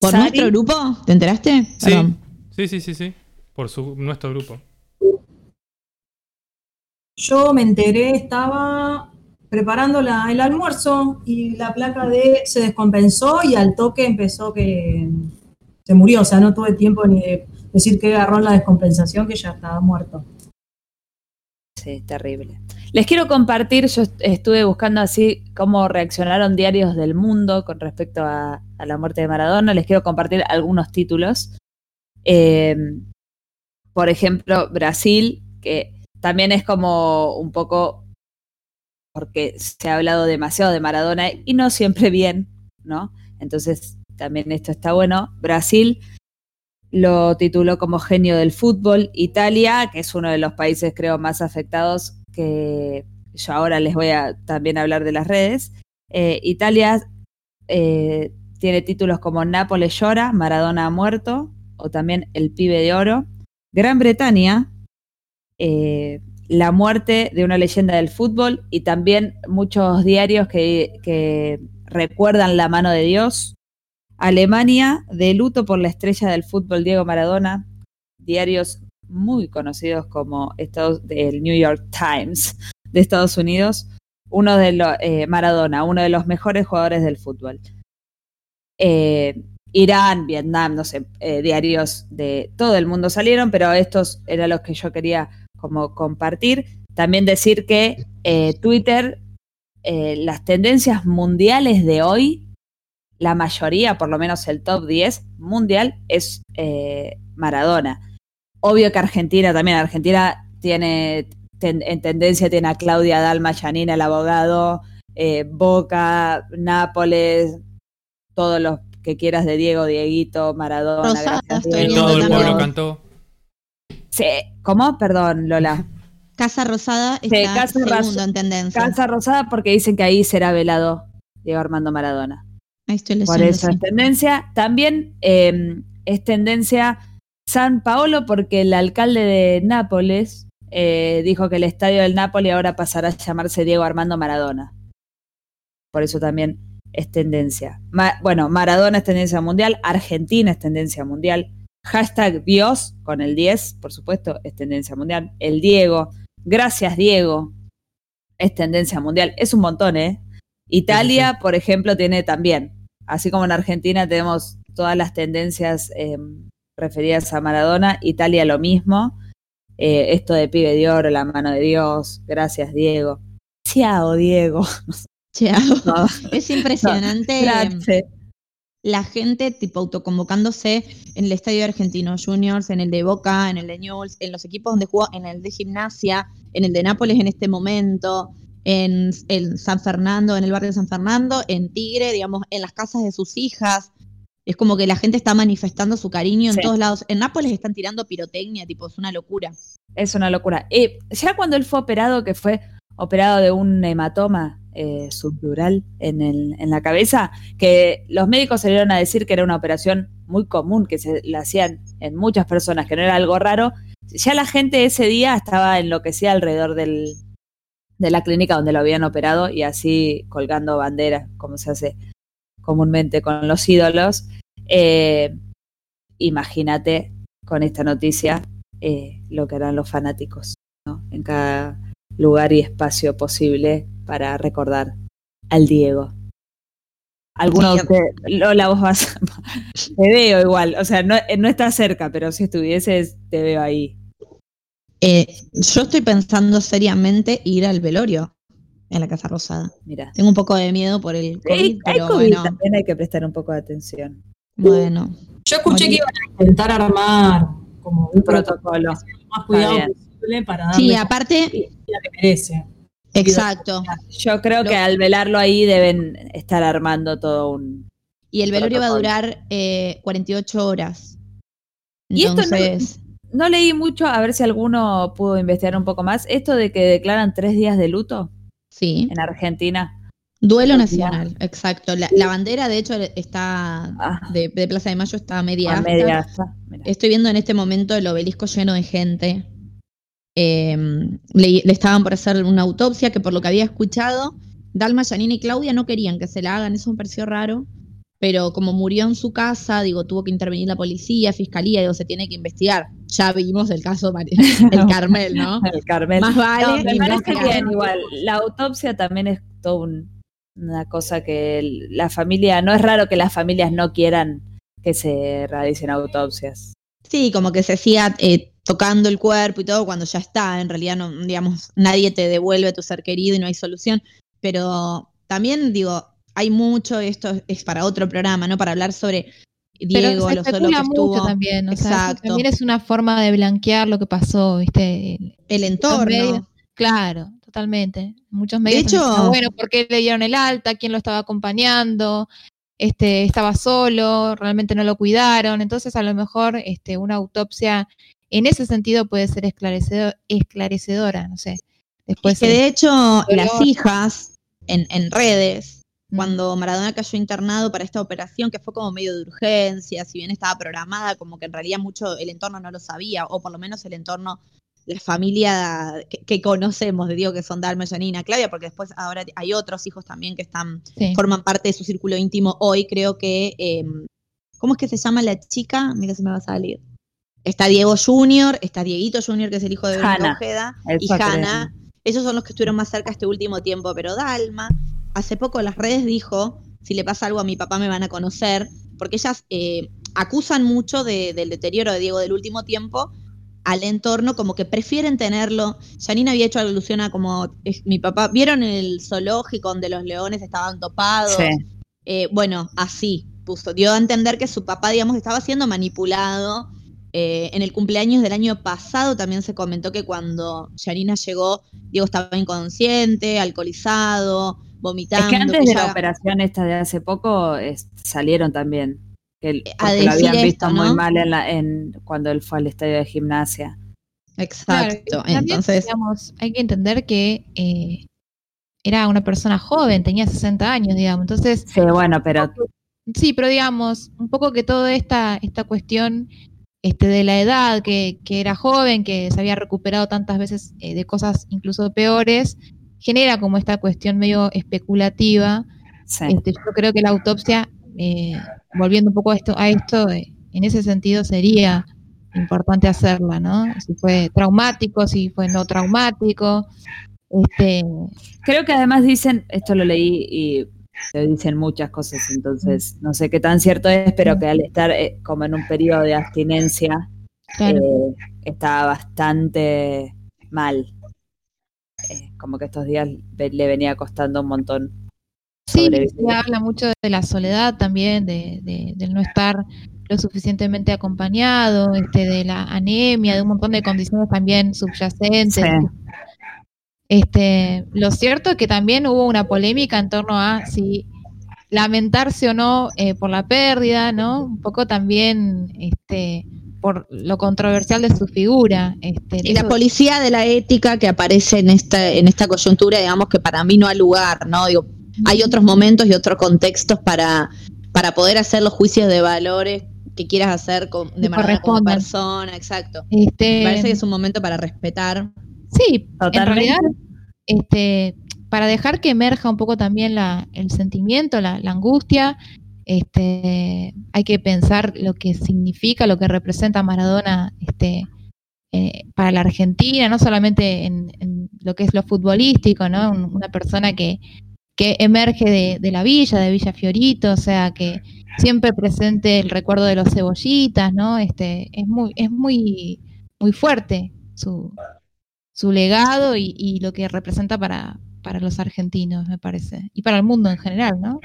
[SPEAKER 2] ¿Por
[SPEAKER 5] Sari,
[SPEAKER 2] nuestro grupo? ¿Te enteraste?
[SPEAKER 1] Sí,
[SPEAKER 2] Perdón.
[SPEAKER 1] sí, sí, sí, sí. Por su, nuestro grupo.
[SPEAKER 4] Yo me enteré, estaba preparando la- el almuerzo y la placa de se descompensó y al toque empezó que se murió. O sea, no tuve tiempo ni de decir que agarró en la descompensación, que ya estaba muerto.
[SPEAKER 5] Terrible. Les quiero compartir, yo est- estuve buscando así cómo reaccionaron diarios del mundo con respecto a, la muerte de Maradona. Les quiero compartir algunos títulos. Eh, por ejemplo, Brasil, que también es como un poco porque se ha hablado demasiado de Maradona y no siempre bien, ¿no? Entonces, también esto está bueno. Brasil lo tituló como genio del fútbol. Italia, que es uno de los países creo más afectados, que yo ahora les voy a también hablar de las redes. Eh, Italia eh, tiene títulos como Nápoles llora, Maradona ha muerto, o también El pibe de oro. Gran Bretaña, eh, la muerte de una leyenda del fútbol y también muchos diarios que, que recuerdan la mano de Dios. Alemania, de luto por la estrella del fútbol Diego Maradona, diarios muy conocidos como Estados, el New York Times de Estados Unidos, uno de los eh, Maradona, uno de los mejores jugadores del fútbol. Eh, Irán, Vietnam, no sé, eh, diarios de todo el mundo salieron, pero estos eran los que yo quería como compartir. También decir que Twitter, las tendencias mundiales de hoy, la mayoría, por lo menos el top 10 mundial, es eh, Maradona. Obvio que Argentina también, Argentina tiene ten- en tendencia, tiene a Claudia Dalma, Yanina, el abogado, eh, Boca, Nápoles, todos los que quieras de Diego, Dieguito, Maradona.
[SPEAKER 2] Rosada,
[SPEAKER 5] gracias, Diego.
[SPEAKER 2] viendo
[SPEAKER 1] todo el pueblo cantó.
[SPEAKER 5] Sí, ¿Cómo? Perdón, Lola.
[SPEAKER 2] Casa Rosada está
[SPEAKER 5] Casa
[SPEAKER 2] segundo
[SPEAKER 5] Ras-
[SPEAKER 2] en tendencia.
[SPEAKER 5] Casa Rosada porque dicen que ahí será velado Diego Armando Maradona.
[SPEAKER 2] Ahí estoy
[SPEAKER 5] Por eso
[SPEAKER 2] sí.
[SPEAKER 5] es tendencia. También eh, es tendencia San Paolo porque el alcalde de Nápoles eh, dijo que el estadio del Nápoles ahora pasará a llamarse Diego Armando Maradona. Por eso también es tendencia. Ma- bueno, Maradona es tendencia mundial, Argentina es tendencia mundial, hashtag Dios con el 10, por supuesto, es tendencia mundial, el Diego, gracias Diego, es tendencia mundial, es un montón, ¿eh? Italia, por ejemplo, tiene también, así como en Argentina tenemos todas las tendencias eh, referidas a Maradona, Italia lo mismo. Eh, esto de pibe de oro, la mano de Dios, gracias Diego. Ciao Diego.
[SPEAKER 2] Chao.
[SPEAKER 5] No,
[SPEAKER 2] Es impresionante la gente tipo autoconvocándose en el estadio de Argentinos Juniors, en el de Boca, en el de Newell's, en los equipos donde jugó, en el de gimnasia, en el de Nápoles en este momento, en, en San Fernando, en el barrio de San Fernando, en Tigre, digamos, en las casas de sus hijas. Es como que la gente está manifestando su cariño en
[SPEAKER 5] Sí.
[SPEAKER 2] todos lados. En Nápoles están tirando pirotecnia, tipo, es una locura.
[SPEAKER 5] Es una locura. Eh, ya cuando él fue operado, que fue operado de un hematoma eh, subdural en, el, en la cabeza, que los médicos salieron a decir que era una operación muy común, que se la hacían en muchas personas, que no era algo raro, ya la gente ese día estaba enloquecida alrededor del, de la clínica donde lo habían operado y así colgando banderas, como se hace comúnmente con los ídolos. Eh, imagínate con esta noticia eh, lo que harán los fanáticos ¿no? en cada lugar y espacio posible para recordar al Diego. Alguno de
[SPEAKER 2] Sí.
[SPEAKER 5] Lola, vos vas, te veo igual, o sea, no, no estás cerca, pero si estuvieses, te veo ahí.
[SPEAKER 2] Eh, yo estoy pensando seriamente ir al velorio en la Casa Rosada.
[SPEAKER 5] Mira.
[SPEAKER 2] Tengo un poco de miedo por el COVID, pero
[SPEAKER 5] COVID,
[SPEAKER 2] bueno,
[SPEAKER 5] también hay que prestar un poco de atención.
[SPEAKER 2] bueno.
[SPEAKER 4] Yo escuché que iban a intentar armar como un protocolo más cuidado posible para darle
[SPEAKER 2] Sí,
[SPEAKER 4] la
[SPEAKER 2] aparte,
[SPEAKER 4] que merece.
[SPEAKER 2] exacto.
[SPEAKER 5] Yo creo que al velarlo ahí deben estar armando todo un.
[SPEAKER 2] Y el velorio va a durar eh, 48 horas.
[SPEAKER 5] Y esto no-
[SPEAKER 2] Entonces,
[SPEAKER 5] No leí mucho, a ver si alguno pudo investigar un poco más. Esto de que declaran tres días de luto
[SPEAKER 2] sí.
[SPEAKER 5] en Argentina.
[SPEAKER 2] Duelo nacional, exacto. La, la bandera, de hecho, está
[SPEAKER 5] Ah.
[SPEAKER 2] de, de Plaza de Mayo está a media.
[SPEAKER 5] Media.
[SPEAKER 2] Estoy viendo en este momento el obelisco lleno de gente. Eh, le, le estaban por hacer una autopsia que por lo que había escuchado, Dalma, Janina y Claudia no querían que se la hagan, eso me pareció raro. Pero como murió en su casa, digo, tuvo que intervenir la policía, fiscalía, digo, se tiene que investigar. Ya vimos el caso, el Carmel, ¿no?
[SPEAKER 5] El Carmel.
[SPEAKER 2] Más vale.
[SPEAKER 5] No, me parece bien, igual. La autopsia también es todo un- una cosa que la familia, no es raro que las familias no quieran que se realicen autopsias.
[SPEAKER 2] Sí, como que se siga eh, tocando el cuerpo y todo cuando ya está. En realidad, no, digamos, nadie te devuelve a tu ser querido y no hay solución. Pero también, digo, hay mucho, esto es para otro programa, ¿no? Para hablar sobre Diego,
[SPEAKER 3] Pero se
[SPEAKER 2] lo solo que
[SPEAKER 3] especula mucho
[SPEAKER 2] estuvo,
[SPEAKER 3] también, o sea,
[SPEAKER 2] Exacto.
[SPEAKER 3] también es una forma de blanquear lo que pasó, ¿viste? El-
[SPEAKER 2] el
[SPEAKER 3] medios.
[SPEAKER 2] entorno.
[SPEAKER 3] Claro, totalmente. Muchos medios
[SPEAKER 2] hecho-
[SPEAKER 3] han dicho, bueno, ¿por qué le dieron el alta? ¿Quién lo estaba acompañando? Este, estaba solo, realmente no lo cuidaron. Entonces, a lo mejor este, una autopsia en ese sentido puede ser esclarecedo- esclarecedora, no sé. Después
[SPEAKER 2] que de hecho,
[SPEAKER 3] dolor.
[SPEAKER 2] las hijas en, en redes. Cuando Maradona cayó internado para esta operación, que fue como medio de urgencia, si bien estaba programada, como que en realidad mucho el entorno no lo sabía, o por lo menos el entorno, la familia que, que conocemos, de digo que son Dalma, Janina, Claudia, porque después ahora hay otros hijos también que están,
[SPEAKER 3] sí.
[SPEAKER 2] forman parte de su círculo íntimo hoy, creo que, eh, ¿cómo es que se llama la chica? Mira si me va a salir. Está Diego Junior, está Dieguito Junior, que es el hijo de Verónica. Ojeda, y
[SPEAKER 5] Eso creo.
[SPEAKER 2] Hanna. Ellos son los que estuvieron más cerca este último tiempo, pero Dalma, hace poco en las redes dijo, si le pasa algo a mi papá me van a conocer, porque ellas eh, acusan mucho de- del deterioro de Diego del último tiempo al entorno, como que prefieren tenerlo. Janina había hecho alusión a como es, mi papá, ¿vieron el zoológico donde los leones estaban topados?
[SPEAKER 5] Sí.
[SPEAKER 2] Eh, bueno, así puso, dio a entender que su papá, digamos, estaba siendo manipulado. Eh, en el cumpleaños del año pasado también se comentó que cuando Janina llegó, Diego estaba inconsciente, alcoholizado, vomitando.
[SPEAKER 5] Es que antes
[SPEAKER 2] que
[SPEAKER 5] de
[SPEAKER 2] ya-
[SPEAKER 5] la operación esta de hace poco es- salieron también. Que, el-
[SPEAKER 2] A
[SPEAKER 5] porque lo
[SPEAKER 2] decir
[SPEAKER 5] habían visto
[SPEAKER 2] esto,
[SPEAKER 5] muy mal en la, en, cuando él fue al estadio de gimnasia.
[SPEAKER 2] Exacto.
[SPEAKER 3] Claro, y también,
[SPEAKER 2] Entonces,
[SPEAKER 3] digamos, hay que entender que eh, era una persona joven, tenía 60 años, digamos. Entonces,
[SPEAKER 5] Sí, bueno, pero
[SPEAKER 3] sí, pero digamos, un poco que toda esta, esta cuestión este, de la edad, que, que era joven, que se había recuperado tantas veces eh, de cosas incluso peores, genera como esta cuestión medio especulativa.
[SPEAKER 5] sí.
[SPEAKER 3] Este, yo creo que la autopsia, eh, volviendo un poco a esto, a esto eh, en ese sentido sería importante hacerla, ¿no? Si fue traumático, si fue no traumático, Este,
[SPEAKER 5] Creo que además dicen, esto lo leí y se dicen muchas cosas, entonces no sé qué tan cierto es, pero que al estar eh, como en un periodo de abstinencia,
[SPEAKER 3] claro.
[SPEAKER 5] eh, estaba bastante mal. Eh, como que estos días le venía costando un montón.
[SPEAKER 3] Sí, se habla mucho de la soledad también, de, de- del no estar lo suficientemente acompañado, este, de la anemia, de un montón de condiciones también subyacentes.
[SPEAKER 5] Sí.
[SPEAKER 3] Este, lo cierto es que también hubo una polémica en torno a si lamentarse o no eh, por la pérdida, ¿no? Un poco también este, por lo controversial de su figura. Este,
[SPEAKER 2] Y la policía de la ética que aparece en esta, en esta coyuntura, digamos que para mí no ha lugar, ¿no? Digo, hay otros momentos y otros contextos para, para poder hacer los juicios de valores que quieras hacer con, de Maradona como persona, exacto.
[SPEAKER 3] este,
[SPEAKER 2] Me parece que es un momento para respetar.
[SPEAKER 3] Sí, en
[SPEAKER 5] Totalmente.
[SPEAKER 3] realidad, este, para dejar que emerja un poco también la, el sentimiento, la, la angustia, este, hay que pensar lo que significa, lo que representa Maradona este, eh, para la Argentina, no solamente en, lo que es lo futbolístico, ¿no? Un- Una persona que, emerge de, de la villa, de Villa Fiorito, o sea, que siempre presente el recuerdo de los cebollitas, ¿no? Este, es muy, es muy, muy fuerte su, su legado y, y lo que representa para, para los argentinos, me parece, y para el mundo en general, ¿no?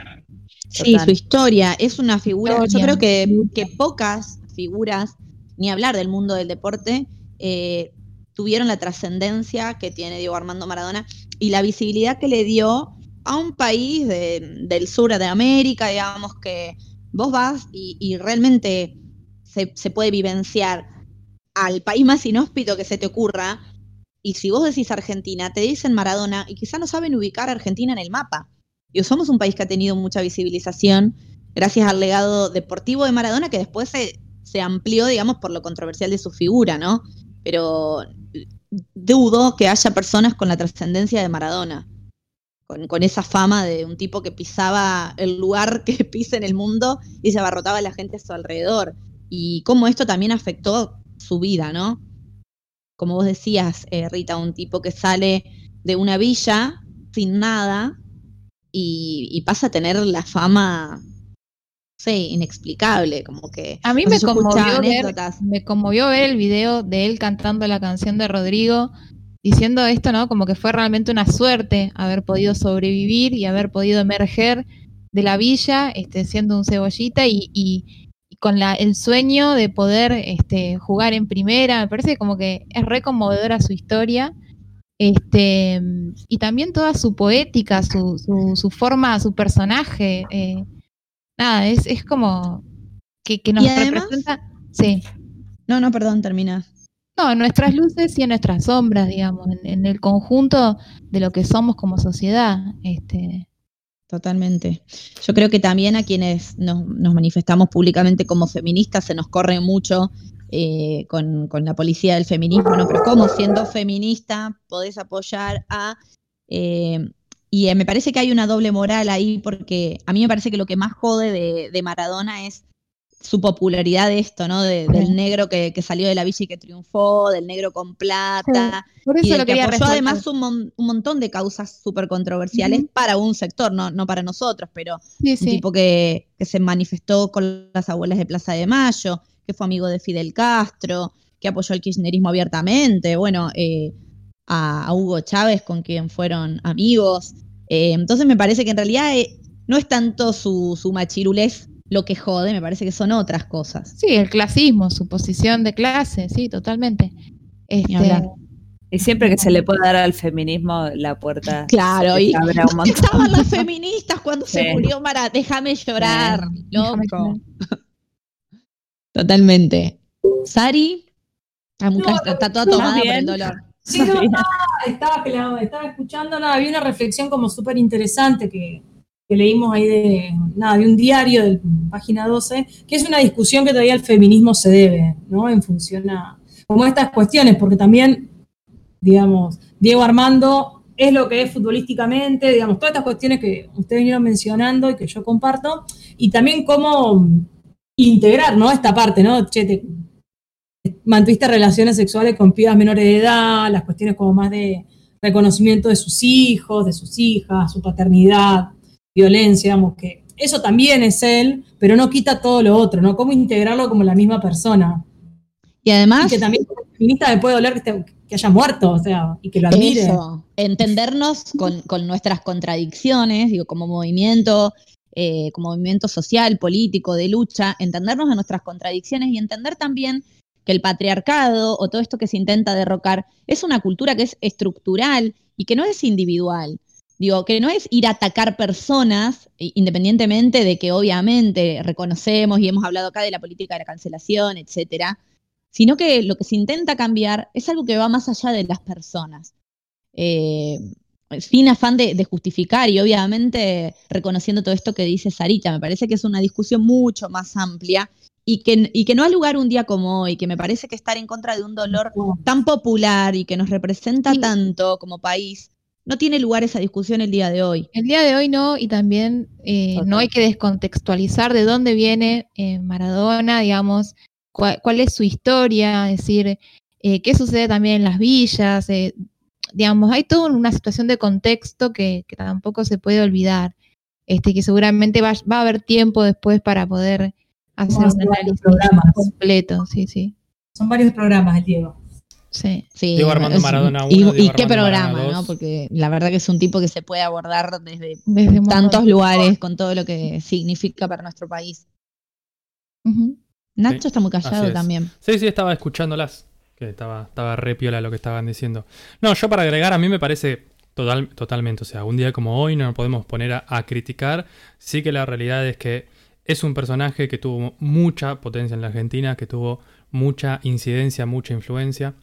[SPEAKER 2] Sí,
[SPEAKER 5] Total.
[SPEAKER 2] su historia es una figura. Yo creo que, que pocas figuras, ni hablar del mundo del deporte, eh, tuvieron la trascendencia que tiene Diego Armando Maradona y la visibilidad que le dio a un país de- del sur de América, digamos que vos vas y, y realmente se, se puede vivenciar al país más inhóspito que se te ocurra. Y si vos decís Argentina, te dicen Maradona y quizá no saben ubicar a Argentina en el mapa. Y somos un país que ha tenido mucha visibilización gracias al legado deportivo de Maradona que después se, se amplió, digamos, por lo controversial de su figura, ¿no? Pero dudo que haya personas con la trascendencia de Maradona, con, con esa fama de un tipo que pisaba el lugar que pisa en el mundo y se abarrotaba a la gente a su alrededor. Y cómo esto también afectó su vida, ¿no? Como vos decías, eh, Rita, un tipo que sale de una villa sin nada y, y pasa a tener la fama, no sé, inexplicable, como que...
[SPEAKER 3] A mí me conmovió, ver, me conmovió ver el video de él cantando la canción de Rodrigo, diciendo esto, ¿no? Como que fue realmente una suerte haber podido sobrevivir y haber podido emerger de la villa, este, siendo un cebollita y, y- y con la, el sueño de poder este, jugar en primera. Me parece como que es re conmovedora su historia. Este, y también toda su poética, su, su, su forma, su personaje. eh, nada, es, es como que, que nos
[SPEAKER 2] además-
[SPEAKER 3] representa. Sí.
[SPEAKER 2] No, no, perdón, termina.
[SPEAKER 3] No, en nuestras luces y en nuestras sombras, digamos, en, en el conjunto de lo que somos como sociedad. Este,
[SPEAKER 2] Totalmente. Yo creo que también a quienes nos, nos manifestamos públicamente como feministas se nos corre mucho eh, con, con la policía del feminismo, ¿no? Pero ¿cómo siendo feminista podés apoyar a... eh, y eh, me parece que hay una doble moral ahí porque a mí me parece que lo que más jode de, de Maradona es su popularidad de esto, ¿no? De- del negro que, que salió de la villa y que triunfó, del negro con plata,
[SPEAKER 3] por
[SPEAKER 2] y
[SPEAKER 3] eso
[SPEAKER 2] del
[SPEAKER 3] lo
[SPEAKER 2] que apoyó
[SPEAKER 3] resaltar.
[SPEAKER 2] además un, mon- un montón de causas súper controversiales para un sector, no, no para nosotros, pero
[SPEAKER 3] Sí,
[SPEAKER 2] un tipo que, que se manifestó con las abuelas de Plaza de Mayo, que fue amigo de Fidel Castro, que apoyó el kirchnerismo abiertamente, bueno, eh, a, a Hugo Chávez, con quien fueron amigos. Eh, entonces me parece que en realidad eh, no es tanto su, su machirulez lo que jode, me parece que son otras cosas.
[SPEAKER 3] Sí, el clasismo, su posición de clase, sí, totalmente. Este.
[SPEAKER 5] Y siempre que se le pueda dar al feminismo la puerta.
[SPEAKER 2] Claro, y
[SPEAKER 5] abre un
[SPEAKER 2] ¿dónde
[SPEAKER 5] montón.
[SPEAKER 2] estaban las feministas cuando se murió Mara? Déjame llorar,
[SPEAKER 3] déjame
[SPEAKER 2] loco. Totalmente. Sari, está,
[SPEAKER 4] No,
[SPEAKER 2] está toda tomada por el dolor.
[SPEAKER 4] Sí, no, estaba, estaba, estaba escuchando, nada, había una reflexión como súper interesante que, que leímos ahí de, nada, de un diario de página 12, que es una discusión que todavía el feminismo se debe, ¿no? En función a, como estas cuestiones, porque también, digamos, Diego Armando es lo que es futbolísticamente, digamos, todas estas cuestiones que ustedes vinieron mencionando y que yo comparto, y también cómo integrar, ¿no? Esta parte, ¿no? Che, te- mantuviste relaciones sexuales con pibas menores de edad, las cuestiones como más de reconocimiento de sus hijos, de sus hijas, su paternidad, violencia, digamos que eso también es él, pero no quita todo lo otro, ¿no? Cómo integrarlo como la misma persona.
[SPEAKER 2] Y además...
[SPEAKER 4] Y que también como feminista me puede doler que, haya muerto, o sea, y que lo admire.
[SPEAKER 2] Eso, entendernos con, con nuestras contradicciones, digo, como movimiento, eh, como movimiento social, político, de lucha, entendernos en nuestras contradicciones y entender también que el patriarcado o todo esto que se intenta derrocar es una cultura que es estructural y que no es individual. Digo, que no es ir a atacar personas, independientemente de que obviamente reconocemos y hemos hablado acá de la política de la cancelación, etcétera, sino que lo que se intenta cambiar es algo que va más allá de las personas. Eh, sin afán de, de justificar y obviamente reconociendo todo esto que dice Sarita, me parece que es una discusión mucho más amplia y que, y que no ha lugar un día como hoy, que me parece que estar en contra de un dolor tan popular y que nos representa
[SPEAKER 3] Sí.
[SPEAKER 2] tanto como país, no tiene lugar esa discusión el día de hoy.
[SPEAKER 3] El día de hoy no, y también eh, no hay que descontextualizar de dónde viene eh, Maradona, digamos, cuál, cuál es su historia, es decir, eh, qué sucede también en las villas, eh, digamos, hay toda una situación de contexto que, que tampoco se puede olvidar, este, que seguramente va, va a haber tiempo después para poder hacer
[SPEAKER 4] Vamos
[SPEAKER 3] un análisis
[SPEAKER 4] programas.
[SPEAKER 3] completo, sí, sí,
[SPEAKER 4] Son varios programas, Diego.
[SPEAKER 3] sí.
[SPEAKER 2] Sí,
[SPEAKER 1] Diego Armando Maradona
[SPEAKER 2] y,
[SPEAKER 1] uno,
[SPEAKER 2] y
[SPEAKER 1] Diego
[SPEAKER 2] qué
[SPEAKER 1] Armando
[SPEAKER 2] programa,
[SPEAKER 1] Maradona
[SPEAKER 2] ¿no? Porque la verdad que es un tipo que se puede abordar desde tantos lugares con todo lo que significa para nuestro país. Nacho
[SPEAKER 1] Sí,
[SPEAKER 2] está muy callado
[SPEAKER 1] es.
[SPEAKER 2] también.
[SPEAKER 1] Sí, sí, estaba escuchándolas. Que estaba, estaba re piola lo que estaban diciendo. No, yo para agregar, a mí me parece total, totalmente. O sea, un día como hoy no nos podemos poner a, a criticar. Sí que la realidad es que es un personaje que tuvo mucha potencia en la Argentina, que tuvo mucha incidencia, mucha influencia.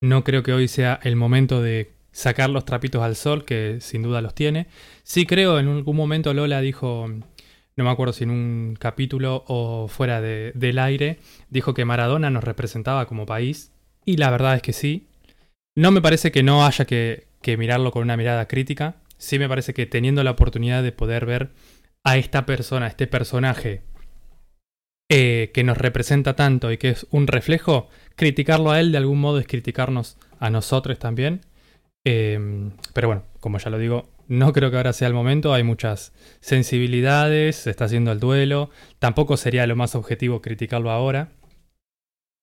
[SPEAKER 1] No creo que hoy sea el momento de sacar los trapitos al sol, que sin duda los tiene. Sí creo, en algún momento Lola dijo, no me acuerdo si en un capítulo o fuera de- del aire, dijo que Maradona nos representaba como país. Y la verdad es que sí. No me parece que no haya que, que mirarlo con una mirada crítica. Sí me parece que teniendo la oportunidad de poder ver a esta persona, a este personaje eh, que nos representa tanto y que es un reflejo, criticarlo a él de algún modo es criticarnos a nosotros también. Eh, pero bueno, como ya lo digo, no creo que ahora sea el momento. Hay muchas sensibilidades, se está haciendo el duelo. Tampoco sería lo más objetivo criticarlo ahora.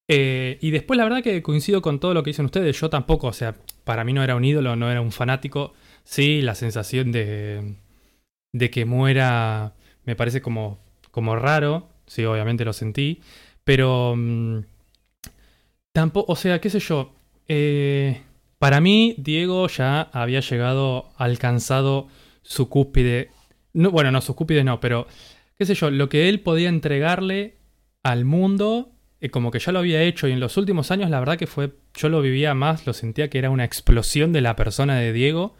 [SPEAKER 1] Eh, y después la verdad que coincido con todo lo que dicen ustedes. Yo tampoco, o sea, para mí no era un ídolo, no era un fanático. Sí, la sensación de, de que muera me parece como, como raro. Sí, obviamente lo sentí. Pero mm, tampoco, o sea, qué sé yo. eh, para mí, Diego ya había llegado, alcanzado su cúspide. No, bueno, no, su cúspide no, pero qué sé yo, lo que él podía entregarle al mundo, eh, como que ya lo había hecho. Y en los últimos años, la verdad que fue, yo lo vivía más, lo sentía que era una explosión de la persona de Diego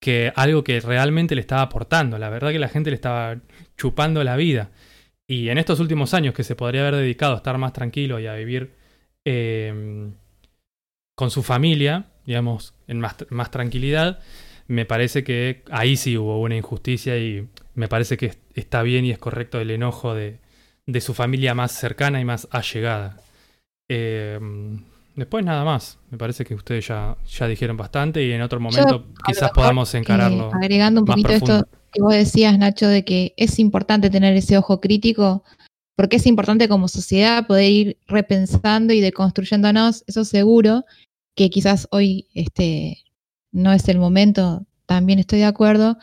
[SPEAKER 1] que algo que realmente le estaba aportando. La verdad que la gente le estaba chupando la vida. Y en estos últimos años que se podría haber dedicado a estar más tranquilo y a vivir eh, con su familia, digamos, en más, más tranquilidad, me parece que ahí sí hubo una injusticia y me parece que es- está bien y es correcto el enojo de, de su familia más cercana y más allegada. Eh, después nada más, me parece que ustedes ya, ya dijeron bastante y en otro momento quizás podamos
[SPEAKER 3] Eh,
[SPEAKER 1] encararlo.
[SPEAKER 3] agregando un poquito
[SPEAKER 1] profundo.
[SPEAKER 3] esto que vos decías, Nacho, de que es importante tener ese ojo crítico, porque es importante como sociedad poder ir repensando y deconstruyéndonos, eso seguro, que quizás hoy este, no es el momento, también estoy de acuerdo,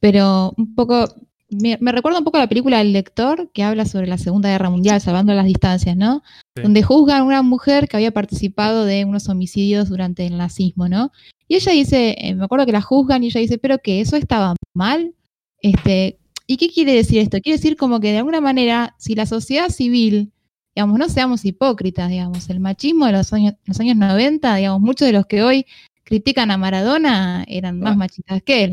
[SPEAKER 3] pero un poco, me, me recuerda un poco a la película El lector, que habla sobre la Segunda Guerra Mundial, salvando las distancias, ¿no?
[SPEAKER 1] Sí.
[SPEAKER 3] Donde juzgan a una mujer que había participado de unos homicidios durante el nazismo, ¿no? Y ella dice, eh, me acuerdo que la juzgan y ella dice, pero que eso estaba mal. Este, ¿Y qué quiere decir esto? Quiere decir como que de alguna manera, si la sociedad civil, digamos, no seamos hipócritas, digamos, el machismo de los años, los años 90, digamos, muchos de los que hoy critican a Maradona eran más machistas que él.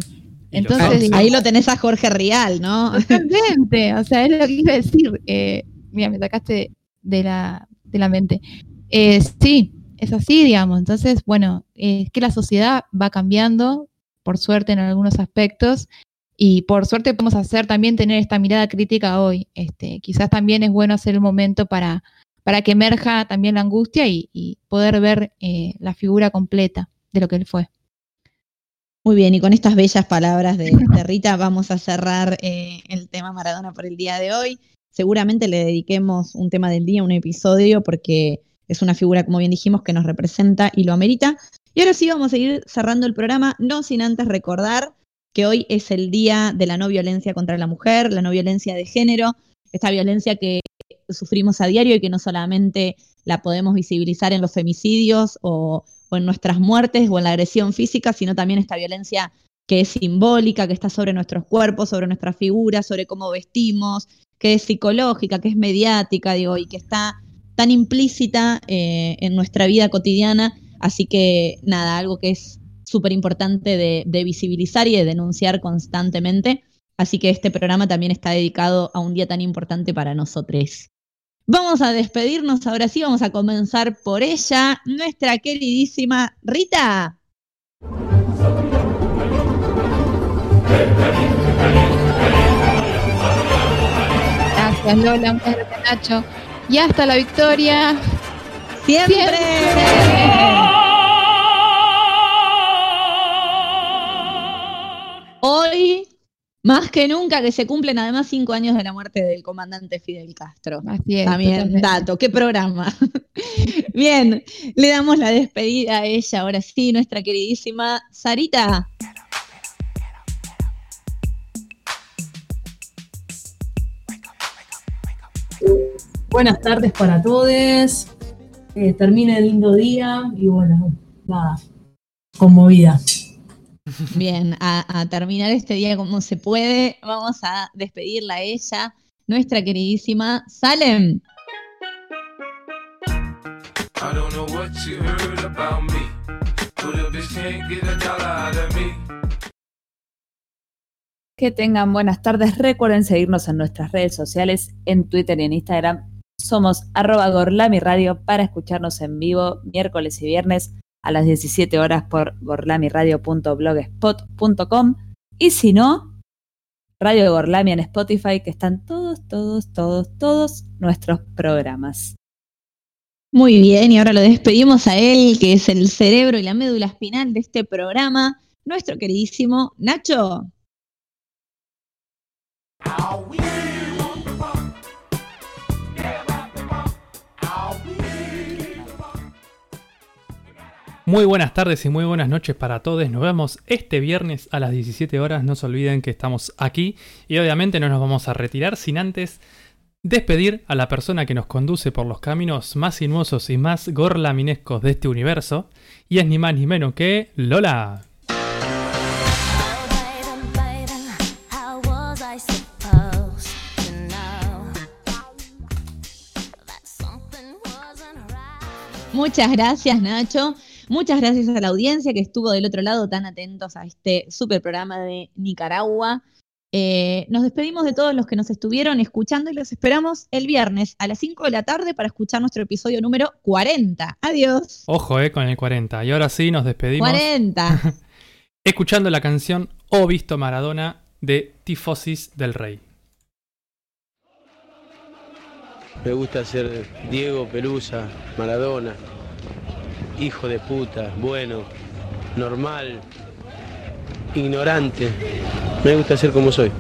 [SPEAKER 3] Entonces,
[SPEAKER 2] Ahí lo tenés a Jorge Rial, ¿no?
[SPEAKER 3] Totalmente, o sea, es lo que iba a decir. Eh, mira, me sacaste de la, de la mente. Eh, sí, es así, digamos. Entonces, bueno, eh, es que la sociedad va cambiando, por suerte en algunos aspectos, y por suerte podemos hacer también tener esta mirada crítica hoy. Este, quizás también es bueno hacer el momento para, para que emerja también la angustia y, y poder ver eh, la figura completa de lo que él fue.
[SPEAKER 2] Muy bien, y con estas bellas palabras de, de Rita vamos a cerrar eh, el tema Maradona por el día de hoy. Seguramente le dediquemos un tema del día, un episodio, porque es una figura, como bien dijimos, que nos representa y lo amerita. Y ahora sí vamos a ir cerrando el programa, no sin antes recordar que hoy es el día de la no violencia contra la mujer, la no violencia de género, esta violencia que sufrimos a diario y que no solamente la podemos visibilizar en los femicidios o, en nuestras muertes o en la agresión física, sino también esta violencia que es simbólica, que está sobre nuestros cuerpos, sobre nuestras figuras, sobre cómo vestimos, que es psicológica, que es mediática, digo, y que está tan implícita eh, en nuestra vida cotidiana. Así que nada, algo que es súper importante de, de visibilizar y de denunciar constantemente. Así que este programa también está dedicado a un día tan importante para nosotros. Vamos a despedirnos ahora sí, vamos a comenzar por ella, nuestra queridísima Rita.
[SPEAKER 3] Gracias Lola, muchas gracias Nacho. Y hasta la victoria.
[SPEAKER 2] Siempre. Hoy, más que nunca, que se cumplen además cinco años de la muerte del comandante Fidel Castro.
[SPEAKER 3] Así es.
[SPEAKER 2] También,
[SPEAKER 3] totalmente.
[SPEAKER 2] dato, qué programa. Bien, le damos la despedida a ella, ahora sí, nuestra queridísima Sarita.
[SPEAKER 4] Buenas tardes para todos. Eh, termine el lindo día y bueno, nada, conmovida.
[SPEAKER 2] Bien, a, a terminar este día como se puede, vamos a despedirla a ella, nuestra queridísima Salem.
[SPEAKER 10] I don't know what you heard about me, but a bitch can't get a dollar out of me.
[SPEAKER 5] Que tengan buenas tardes. Recuerden seguirnos en nuestras redes sociales, en Twitter y en Instagram. Somos arroba gorlamiradio para escucharnos en vivo miércoles y viernes a las 17 horas por gorlamiradio.blogspot.com y si no, Radio de Gorlamia en Spotify, que están todos, todos, todos, todos nuestros programas.
[SPEAKER 2] Muy bien, y ahora lo despedimos a él, que es el cerebro y la médula espinal de este programa, nuestro queridísimo Nacho.
[SPEAKER 1] Muy buenas tardes y muy buenas noches para todos. Nos vemos este viernes a las 17 horas. No se olviden que estamos aquí y obviamente no nos vamos a retirar sin antes despedir a la persona que nos conduce por los caminos más sinuosos y más gorlaminescos de este universo. Y es ni más ni menos que Lola.
[SPEAKER 2] Muchas gracias, Nacho. Muchas gracias a la audiencia que estuvo del otro lado tan atentos a este super programa de Nicaragua. Eh, nos despedimos de todos los que nos estuvieron escuchando y los esperamos el viernes a las 5 de la tarde para escuchar nuestro episodio número 40. Adiós.
[SPEAKER 1] Ojo, eh, con el 40. Y ahora sí, nos despedimos
[SPEAKER 2] 40.
[SPEAKER 1] escuchando la canción O Visto Maradona de Tifosis del Rey.
[SPEAKER 11] Me gusta ser Diego Pelusa, Maradona, hijo de puta, bueno, normal, ignorante. Me gusta ser como soy.